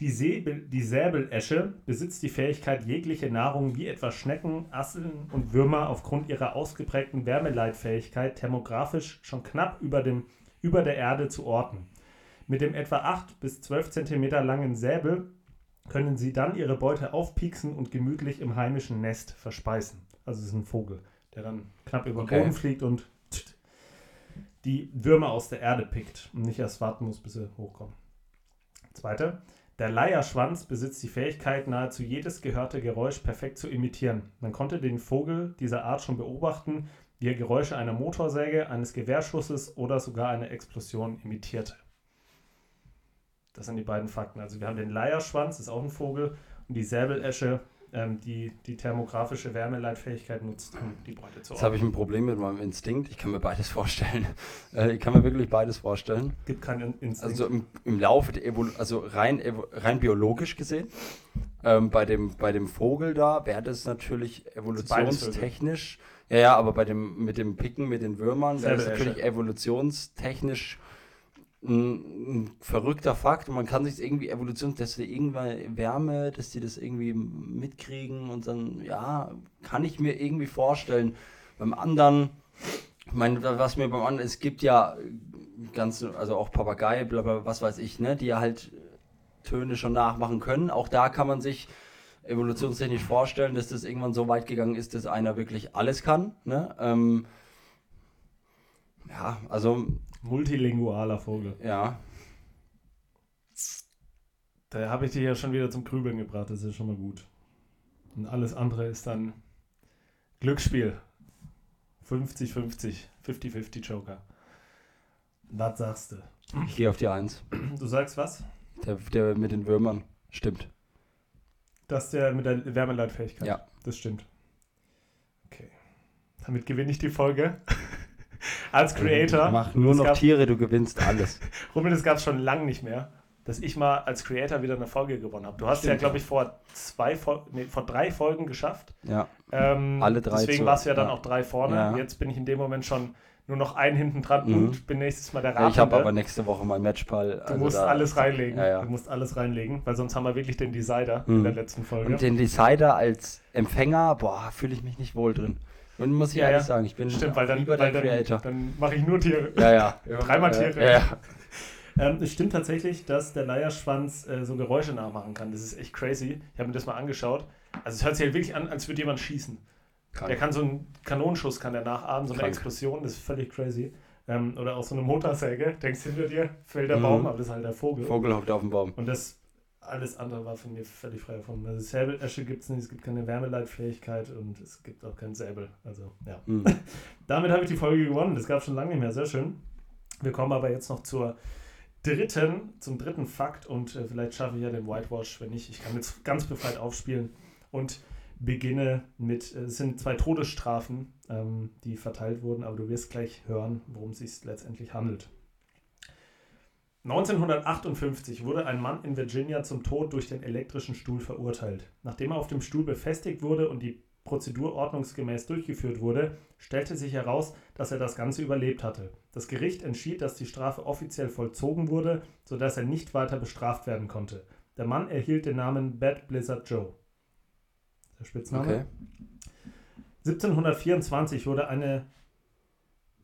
Die, Säbel, die Säbelesche besitzt die Fähigkeit, jegliche Nahrung wie etwa Schnecken, Asseln und Würmer aufgrund ihrer ausgeprägten Wärmeleitfähigkeit thermografisch schon knapp über, dem, über der Erde zu orten. Mit dem etwa 8 bis 12 cm langen Säbel können sie dann ihre Beute aufpieksen und gemütlich im heimischen Nest verspeisen. Also es ist ein Vogel, der dann knapp über den Okay. Boden fliegt und die Würmer aus der Erde pickt und nicht erst warten muss, bis sie hochkommen. Zweite, der Leierschwanz besitzt die Fähigkeit, nahezu jedes gehörte Geräusch perfekt zu imitieren. Man konnte den Vogel dieser Art schon beobachten, wie er Geräusche einer Motorsäge, eines Gewehrschusses oder sogar einer Explosion imitierte. Das sind die beiden Fakten. Also wir haben den Leierschwanz, ist auch ein Vogel, und die Säbelesche, ähm, die die thermografische Wärmeleitfähigkeit nutzt, um die Beute zu Jetzt habe ich ein Problem mit meinem Instinkt. Ich kann mir beides vorstellen. Äh, ich kann mir wirklich beides vorstellen. Gibt keinen Instinkt. Also im, im Laufe der Evolution, also rein, rein biologisch gesehen, Ähm, bei, dem, bei dem Vogel da wäre das natürlich evolutionstechnisch. Ja, ja, aber bei dem, mit dem Picken, mit den Würmern, wäre das natürlich evolutionstechnisch ein, ein, verrückter Fakt. Und man kann sich irgendwie Evolution, dass die irgendwann Wärme, dass die das irgendwie mitkriegen und dann, ja, kann ich mir irgendwie vorstellen. Beim anderen, ich meine, was mir beim anderen, es gibt ja ganz, also auch Papagei, bla, bla, was weiß ich, ne, die halt Töne schon nachmachen können. Auch da kann man sich evolutionstechnisch vorstellen, dass das irgendwann so weit gegangen ist, dass einer wirklich alles kann. Ne? Ähm, ja, also. Multilingualer Vogel. Ja. Da habe ich dich ja schon wieder zum Grübeln gebracht, das ist schon mal gut. Und alles andere ist dann Glücksspiel. 50-50. 50-50 Joker. Was sagst du? Ich gehe auf die Eins. Du sagst was? Der, der mit den Würmern. Stimmt. Das der mit der Wärmeleitfähigkeit. Ja. Das stimmt. Okay. Damit gewinne ich die Folge. Als Creator. Mach nur noch Tiere, du gewinnst alles. Ruben, das gab es schon lange nicht mehr, dass ich mal als Creator wieder eine Folge gewonnen habe. Du hast Stimmt, ja, glaube ich, vor zwei nee, vor drei Folgen geschafft. Ja. Ähm, Alle drei. Deswegen warst du ja dann auch drei vorne. Ja. Jetzt bin ich in dem Moment schon nur noch einen hinten dran mhm. und bin nächstes Mal der. Ja, ich habe aber nächste Woche mein Matchball. Also du musst alles reinlegen. Ja, ja. Du musst alles reinlegen, weil sonst haben wir wirklich den Decider mhm. in der letzten Folge. Und den Decider als Empfänger, boah, fühle ich mich nicht wohl drin. Und muss ich ja, ehrlich sagen, ich bin Stimmt, weil dann, lieber weil der Creator. Dann, dann mache ich nur Tiere. Ja, ja. Dreimal Tiere. Ja, ja. Ähm, es stimmt tatsächlich, dass der Leierschwanz äh, so Geräusche nachmachen kann. Das ist echt crazy. Ich habe mir das mal angeschaut. Also es hört sich halt wirklich an, als würde jemand schießen. Krank. Der kann so einen Kanonenschuss kann der nachahmen, so eine Krank. Explosion, das ist völlig crazy. Ähm, oder auch so eine Motorsäge, denkst hinter dir, fällt der mhm. Baum, aber das ist halt der Vogel. Vogel hockt auf dem Baum. Und das alles andere war von mir völlig frei davon. Also Säbeläsche gibt es nicht, es gibt keine Wärmeleitfähigkeit und es gibt auch keinen Säbel. Also ja. Mhm. Damit habe ich die Folge gewonnen. Das gab es schon lange nicht mehr. Sehr schön. Wir kommen aber jetzt noch zur dritten, zum dritten Fakt und äh, vielleicht schaffe ich ja den Whitewash. Wenn nicht, ich kann jetzt ganz befreit aufspielen und beginne mit, äh, es sind zwei Todesstrafen, ähm, die verteilt wurden, aber du wirst gleich hören, worum es sich letztendlich handelt. 1958 wurde ein Mann in Virginia zum Tod durch den elektrischen Stuhl verurteilt. Nachdem er auf dem Stuhl befestigt wurde und die Prozedur ordnungsgemäß durchgeführt wurde, stellte sich heraus, dass er das Ganze überlebt hatte. Das Gericht entschied, dass die Strafe offiziell vollzogen wurde, sodass er nicht weiter bestraft werden konnte. Der Mann erhielt den Namen Bad Blizzard Joe. Der Spitzname. Okay. 1724 wurde eine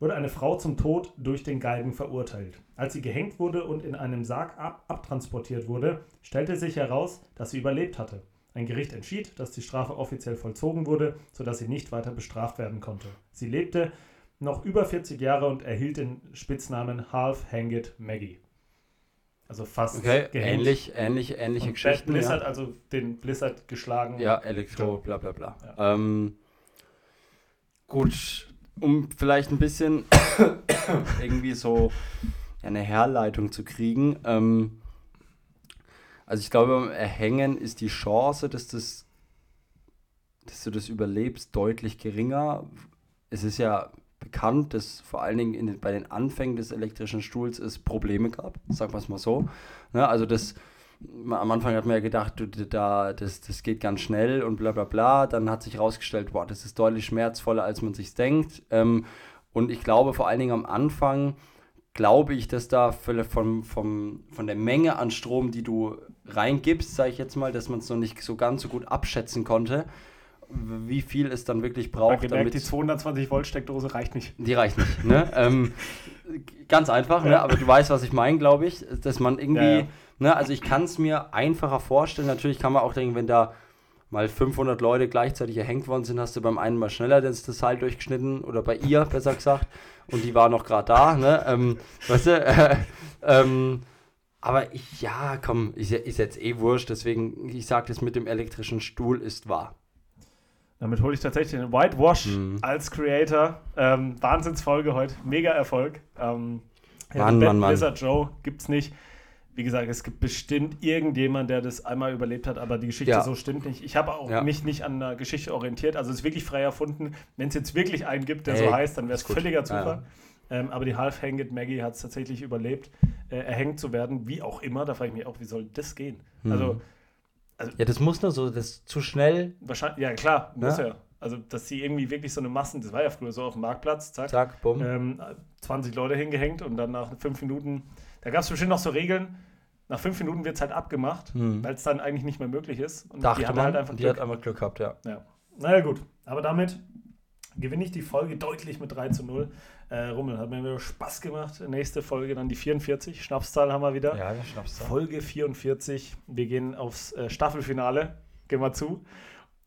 wurde eine Frau zum Tod durch den Galgen verurteilt. Als sie gehängt wurde und in einem Sarg ab abtransportiert wurde, stellte sich heraus, dass sie überlebt hatte. Ein Gericht entschied, dass die Strafe offiziell vollzogen wurde, sodass sie nicht weiter bestraft werden konnte. Sie lebte noch über 40 Jahre und erhielt den Spitznamen Half-Hanged Maggie. Also fast okay, ähnlich, ähnlich, ähnliche und Geschichten. Blizzard, ja. also den Blizzard geschlagen. Ja, Elektro, bla bla bla. Ja. Ähm, gut, um vielleicht ein bisschen irgendwie so eine Herleitung zu kriegen. Ähm, also ich glaube, beim Erhängen ist die Chance, dass, das, dass du das überlebst, deutlich geringer. Es ist ja bekannt, dass vor allen Dingen den, bei den Anfängen des elektrischen Stuhls es Probleme gab, sagen wir es mal so. Ne? Also das am Anfang hat man ja gedacht, du, da, das, das geht ganz schnell und bla bla bla. Dann hat sich herausgestellt, boah, das ist deutlich schmerzvoller, als man sich denkt. Ähm, und ich glaube vor allen Dingen am Anfang, glaube ich, dass da von, von, von der Menge an Strom, die du reingibst, sage ich jetzt mal, dass man es noch nicht so ganz so gut abschätzen konnte, wie viel es dann wirklich braucht. Gemerkt, damit die 220 Volt Steckdose reicht nicht. Die reicht nicht. Ne? ähm, ganz einfach, ne? aber du weißt, was ich meine, glaube ich, dass man irgendwie ja, ja Ne? Also ich kann es mir einfacher vorstellen. Natürlich kann man auch denken, wenn da mal 500 Leute gleichzeitig erhängt worden sind, hast du beim einen mal schneller das Seil durchgeschnitten oder bei ihr, besser gesagt. Und die war noch gerade da. Ne? Ähm, weißt du? Äh, ähm, aber ich, ja, komm, ist, ist jetzt eh wurscht. Deswegen, ich sage das mit dem elektrischen Stuhl ist wahr. Damit hole ich tatsächlich den Whitewash mhm. als Creator. Ähm, Wahnsinnsfolge heute. Mega Erfolg. Ähm, Mann, Mann, Mann. Blizzard Joe gibt es nicht wie gesagt, es gibt bestimmt irgendjemand, der das einmal überlebt hat, aber die Geschichte ja. so stimmt nicht. Ich habe auch ja. mich nicht an der Geschichte orientiert, also es ist wirklich frei erfunden. Wenn es jetzt wirklich einen gibt, der hey, so heißt, dann wäre es völliger Zufall. Ja. Ähm, aber die Half-Hanged Maggie hat es tatsächlich überlebt, äh, erhängt zu werden, wie auch immer. Da frage ich mich auch, wie soll das gehen? Mhm. Also Also, ja, das muss nur so, das ist zu schnell. Wahrscheinlich, ja klar, muss Ja. ja. Also, dass sie irgendwie wirklich so eine Massen, das war ja früher so auf dem Marktplatz, zack, Zack, bumm. ähm, 20 Leute hingehängt und dann nach fünf Minuten, da gab es bestimmt noch so Regeln, nach fünf Minuten wird es halt abgemacht, Hm. weil es dann eigentlich nicht mehr möglich ist. Und Dachte die hatten man, halt einfach die Glück. hat einfach Glück gehabt, ja. Ja. Naja, gut. Aber damit gewinne ich die Folge deutlich mit 3 zu 0. Äh, Rummel, hat mir wieder Spaß gemacht. Nächste Folge dann die 44. Schnapszahl haben wir wieder. Ja, der Schnaps. Folge 44. Wir gehen aufs äh, Staffelfinale. Gehen wir zu.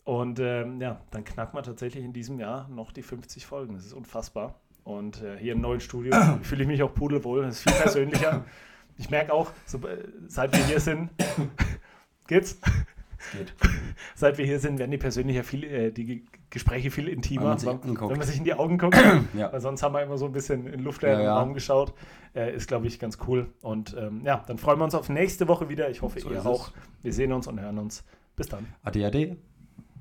Und ähm, ja, dann knacken wir tatsächlich in diesem Jahr noch die 50 Folgen. Das ist unfassbar. Und äh, hier im neuen Studio fühle ich mich auch pudelwohl. Das ist viel persönlicher. Ich merke auch, so, äh, seit wir hier sind, geht's? Geht. Seit wir hier sind, werden die persönlicher viel, äh, die Ge- Gespräche viel intimer, Wenn man sich wenn, wenn man sich in die Augen guckt. Ja. Weil sonst haben wir immer so ein bisschen in luftleeren Ja, ja. Raum geschaut. Äh, ist, glaube ich, ganz cool. Und ähm, ja, dann freuen wir uns auf nächste Woche wieder. Ich hoffe, So ihr auch. es. Wir sehen uns und hören uns. Bis dann. Ade, ade.